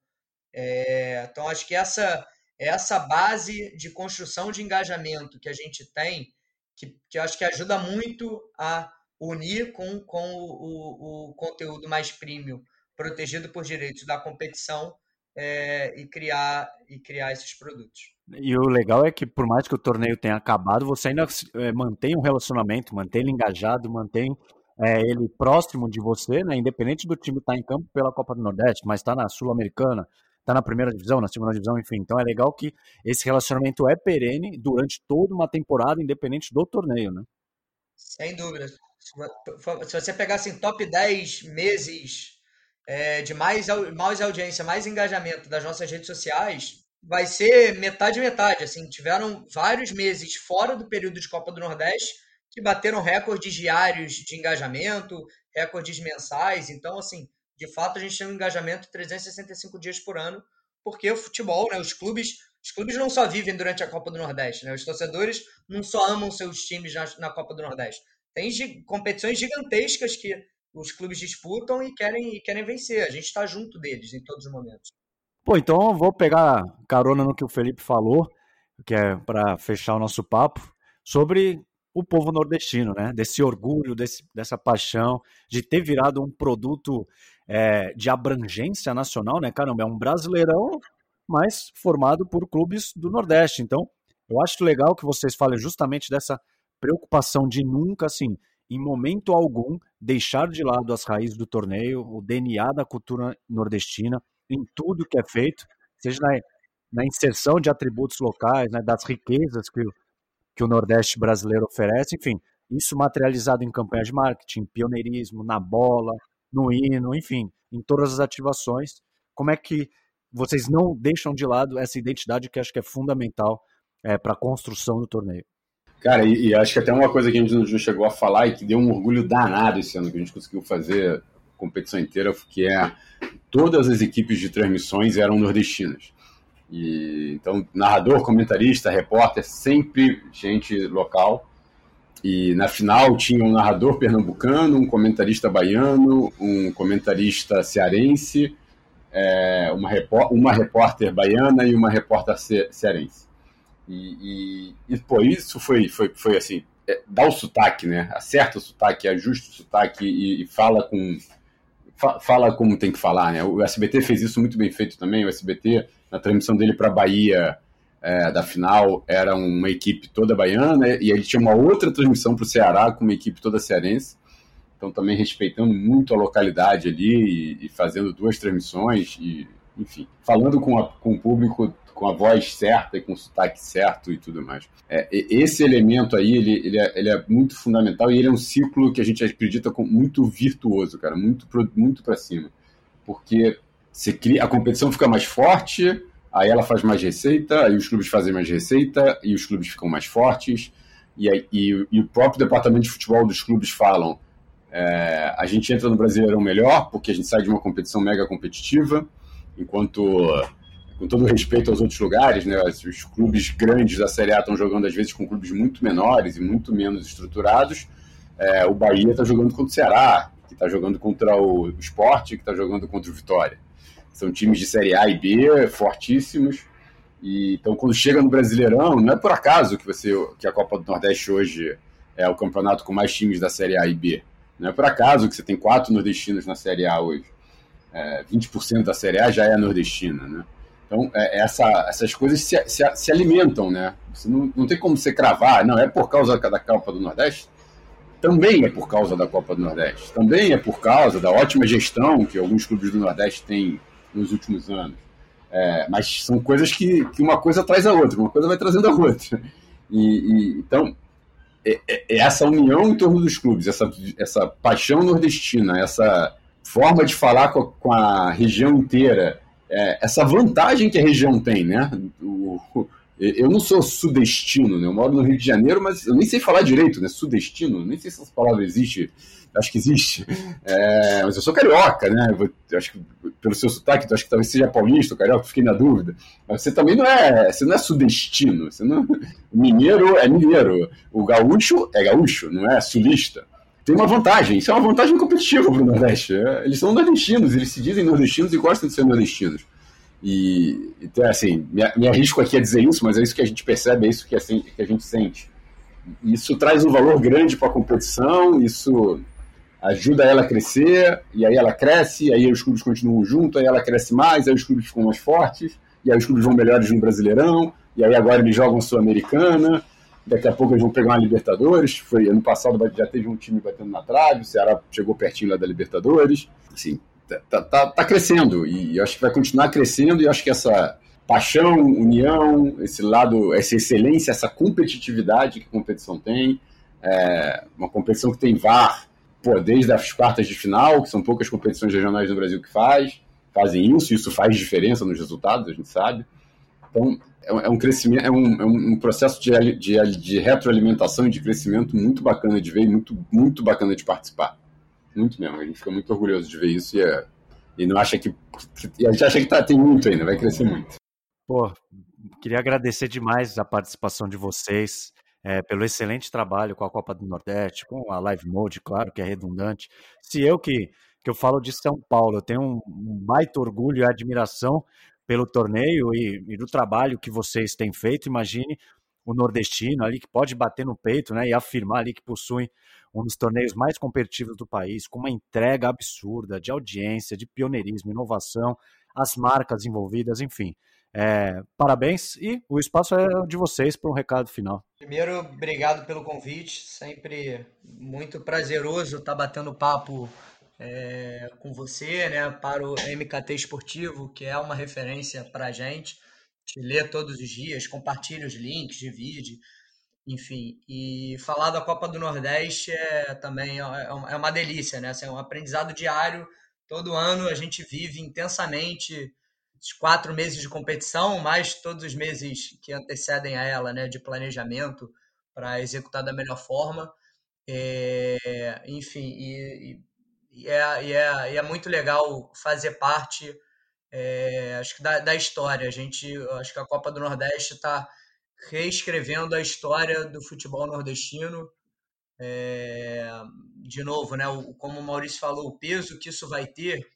É, então, acho que essa, essa base de construção de engajamento que a gente tem, que, que acho que ajuda muito a unir com, com o, o, o conteúdo mais premium, protegido por direitos da competição, é, e, criar, e criar esses produtos. E o legal é que, por mais que o torneio tenha acabado, você ainda é, mantém um relacionamento, mantém ele engajado, mantém é, ele próximo de você, né, independente do time estar tá em campo pela Copa do Nordeste, mas está na Sul-Americana, está na primeira divisão, na segunda divisão, enfim. Então é legal que esse relacionamento é perene durante toda uma temporada, independente do torneio, né? Sem dúvida. Se você pegar assim, top 10 meses é, de mais, mais audiência, mais engajamento das nossas redes sociais, vai ser metade metade. Assim, tiveram vários meses fora do período de Copa do Nordeste que bateram recordes diários de engajamento, recordes mensais. Então, assim, de fato, a gente tem um engajamento 365 dias por ano, porque o futebol, né, os clubes, os clubes não só vivem durante a Copa do Nordeste, né? Os torcedores não só amam seus times na, na Copa do Nordeste. Tem competições gigantescas que os clubes disputam e querem, e querem vencer. A gente está junto deles em todos os momentos. Pô, então vou pegar carona no que o Felipe falou, que é para fechar o nosso papo, sobre o povo nordestino, né? Desse orgulho, desse, dessa paixão de ter virado um produto é, de abrangência nacional, né? Caramba, é um brasileirão, mas formado por clubes do Nordeste. Então, eu acho legal que vocês falem justamente dessa preocupação de nunca, assim, em momento algum, deixar de lado as raízes do torneio, o DNA da cultura nordestina, em tudo que é feito, seja na, na inserção de atributos locais, né, das riquezas que o, que o Nordeste brasileiro oferece, enfim, isso materializado em campanhas de marketing, pioneirismo, na bola, no hino, enfim, em todas as ativações. Como é que vocês não deixam de lado essa identidade que acho que é fundamental é, para a construção do torneio? Cara, e, e, acho que até uma coisa que a gente não chegou a falar e que deu um orgulho danado esse ano, que a gente conseguiu fazer a competição inteira, que é todas as equipes de transmissões eram nordestinas. E, então, narrador, comentarista, repórter, sempre gente local. E na final tinha um narrador pernambucano, um comentarista baiano, um comentarista cearense, é, uma, uma repórter baiana e uma repórter ce cearense. E, e, e, pô, isso foi, foi, foi assim, é, dá o sotaque, né? Acerta o sotaque, ajusta o sotaque e, e fala com fa, fala como tem que falar, né? O SBT fez isso muito bem feito também. O SBT, na transmissão dele para Bahia é, da final, era uma equipe toda baiana e ele tinha uma outra transmissão para o Ceará com uma equipe toda cearense. Então também respeitando muito a localidade ali e, e fazendo duas transmissões e enfim, falando com, a, com o público com a voz certa e com o sotaque certo e tudo mais. É, esse elemento aí, ele, ele, é, ele é muito fundamental e ele é um ciclo que a gente acredita com, muito virtuoso, cara, muito, muito para cima. Porque você cria, a competição fica mais forte, aí ela faz mais receita, aí os clubes fazem mais receita e os clubes ficam mais fortes. E, aí, e, e o próprio departamento de futebol dos clubes falam: é, a gente entra no Brasileirão melhor, porque a gente sai de uma competição mega competitiva, enquanto com todo respeito aos outros lugares, né, os clubes grandes da Série A estão jogando às vezes com clubes muito menores e muito menos estruturados. É, o Bahia está jogando contra o Ceará, que está jogando contra o Esporte, que está jogando contra o Vitória. São times de Série A e B fortíssimos. E, então, quando chega no Brasileirão, não é por acaso que, você, que a Copa do Nordeste hoje é o campeonato com mais times da Série A e B. Não é por acaso que você tem quatro nordestinos na Série A hoje. É, 20% da Série A já é nordestina, né? Então, é, essa, essas coisas se, se, se, alimentam, né? Não, não tem como você cravar, não, é por causa da Copa do Nordeste? Também é por causa da Copa do Nordeste. Também é por causa da ótima gestão que alguns clubes do Nordeste têm nos últimos anos. É, mas são coisas que, que uma coisa traz a outra, uma coisa vai trazendo a outra. E, e então, é, é, é essa união em torno dos clubes, essa, essa paixão nordestina, essa forma de falar com a, com a região inteira, é, essa vantagem que a região tem, né? O, Eu não sou sudestino, né? Eu moro no Rio de Janeiro, mas eu nem sei falar direito, né? Sudestino, nem sei se essa palavra existe. Acho que existe. É, mas eu sou carioca, né? Eu acho que pelo seu sotaque, acho que talvez seja paulista, carioca, fiquei na dúvida. Mas você também não é, você não é sudestino. Você não, mineiro é mineiro. O gaúcho é gaúcho, não é sulista. Tem uma vantagem, isso é uma vantagem competitiva para o Nordeste. É, eles são nordestinos, eles se dizem nordestinos e gostam de ser nordestinos. E, então, assim, me, me arrisco aqui a dizer isso, mas é isso que a gente percebe, é isso que a gente sente. Isso traz um valor grande para a competição, isso ajuda ela a crescer, e aí ela cresce, aí os clubes continuam juntos, aí ela cresce mais, aí os clubes ficam mais fortes, e aí os clubes vão melhores no Brasileirão, e aí agora eles jogam Sul-Americana, daqui a pouco eles vão pegar uma Libertadores, foi ano passado já teve um time batendo na trave, o Ceará chegou pertinho lá da Libertadores, assim, tá, tá, tá crescendo e acho que vai continuar crescendo e acho que essa paixão, união, esse lado, essa excelência, essa competitividade que a competição tem, é uma competição que tem VAR, pô, desde as quartas de final, que são poucas competições regionais no Brasil que faz, fazem isso, isso faz diferença nos resultados, a gente sabe. Então, é, é um crescimento, é um, é um processo de, de, de retroalimentação e de crescimento muito bacana de ver e muito, muito bacana de participar. Muito mesmo. A gente fica muito orgulhoso de ver isso e, é, e não acha que. A gente acha que tá, tem muito ainda, vai crescer muito. Pô, queria agradecer demais a participação de vocês. É, pelo excelente trabalho com a Copa do Nordeste, com a Live Mode, claro que é redundante. Se eu que, que eu falo de São Paulo, eu tenho um, um baita orgulho e admiração pelo torneio e, e, do trabalho que vocês têm feito, imagine o nordestino ali que pode bater no peito né, e afirmar ali que possui um dos torneios mais competitivos do país, com uma entrega absurda de audiência, de pioneirismo, inovação, as marcas envolvidas, enfim. É, parabéns e o espaço é de vocês para um recado final. Primeiro, obrigado pelo convite, sempre muito prazeroso estar batendo papo é, com você, né, para o MKT Esportivo, que é uma referência para a gente. Te lê todos os dias, compartilha os links, divide, enfim. E falar da Copa do Nordeste é também é, é uma delícia, né? Assim, é um aprendizado diário. Todo ano a gente vive intensamente quatro meses de competição, mais todos os meses que antecedem a ela, né, de planejamento para executar da melhor forma. É, enfim, e, e, é, e, é, e é muito legal fazer parte, é, acho que da, da história. A gente, acho que a Copa do Nordeste está reescrevendo a história do futebol nordestino. É, de novo, né, o, como o Maurício falou, o peso que isso vai ter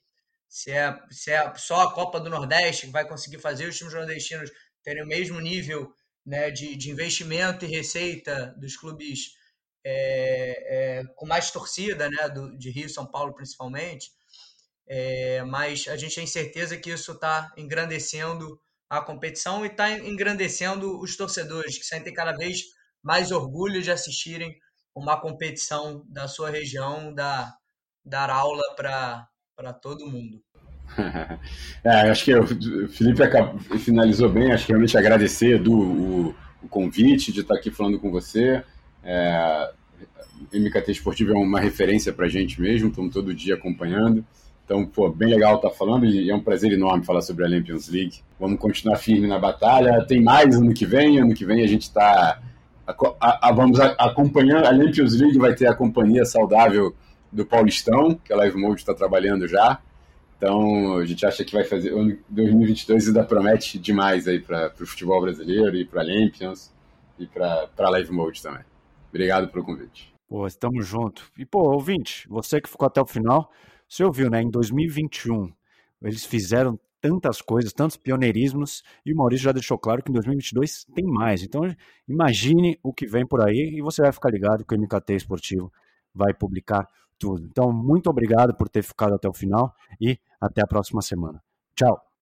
se é, se é só a Copa do Nordeste que vai conseguir fazer os times nordestinos terem o mesmo nível né, de, de investimento e receita dos clubes é, é, com mais torcida, né, do, de Rio e São Paulo principalmente, é, mas a gente tem certeza que isso está engrandecendo a competição e está engrandecendo os torcedores, que sentem cada vez mais orgulho de assistirem uma competição da sua região, dar, dar aula para para todo mundo. é, acho que o Felipe finalizou bem, acho que realmente agradecer do, o, o convite de estar aqui falando com você. É, MKT Esportivo é uma referência para a gente mesmo, estamos todo dia acompanhando. Então, pô, bem legal estar falando e é um prazer enorme falar sobre a Champions League. Vamos continuar firme na batalha. Tem mais ano que vem, ano que vem a gente está vamos acompanhando. A Champions League vai ter a companhia saudável do Paulistão, que a Live Mode está trabalhando já. Então, a gente acha que vai fazer. 2022 ainda promete demais aí para o futebol brasileiro e para a Champions e para a Live Mode também. Obrigado pelo convite. Pô, estamos juntos. E, pô, ouvinte, você que ficou até o final, você ouviu, né? Em 2021, eles fizeram tantas coisas, tantos pioneirismos, e o Maurício já deixou claro que em 2022 tem mais. Então, imagine o que vem por aí e você vai ficar ligado que o MKT Esportivo vai publicar tudo. Então, muito obrigado por ter ficado até o final e até a próxima semana. Tchau!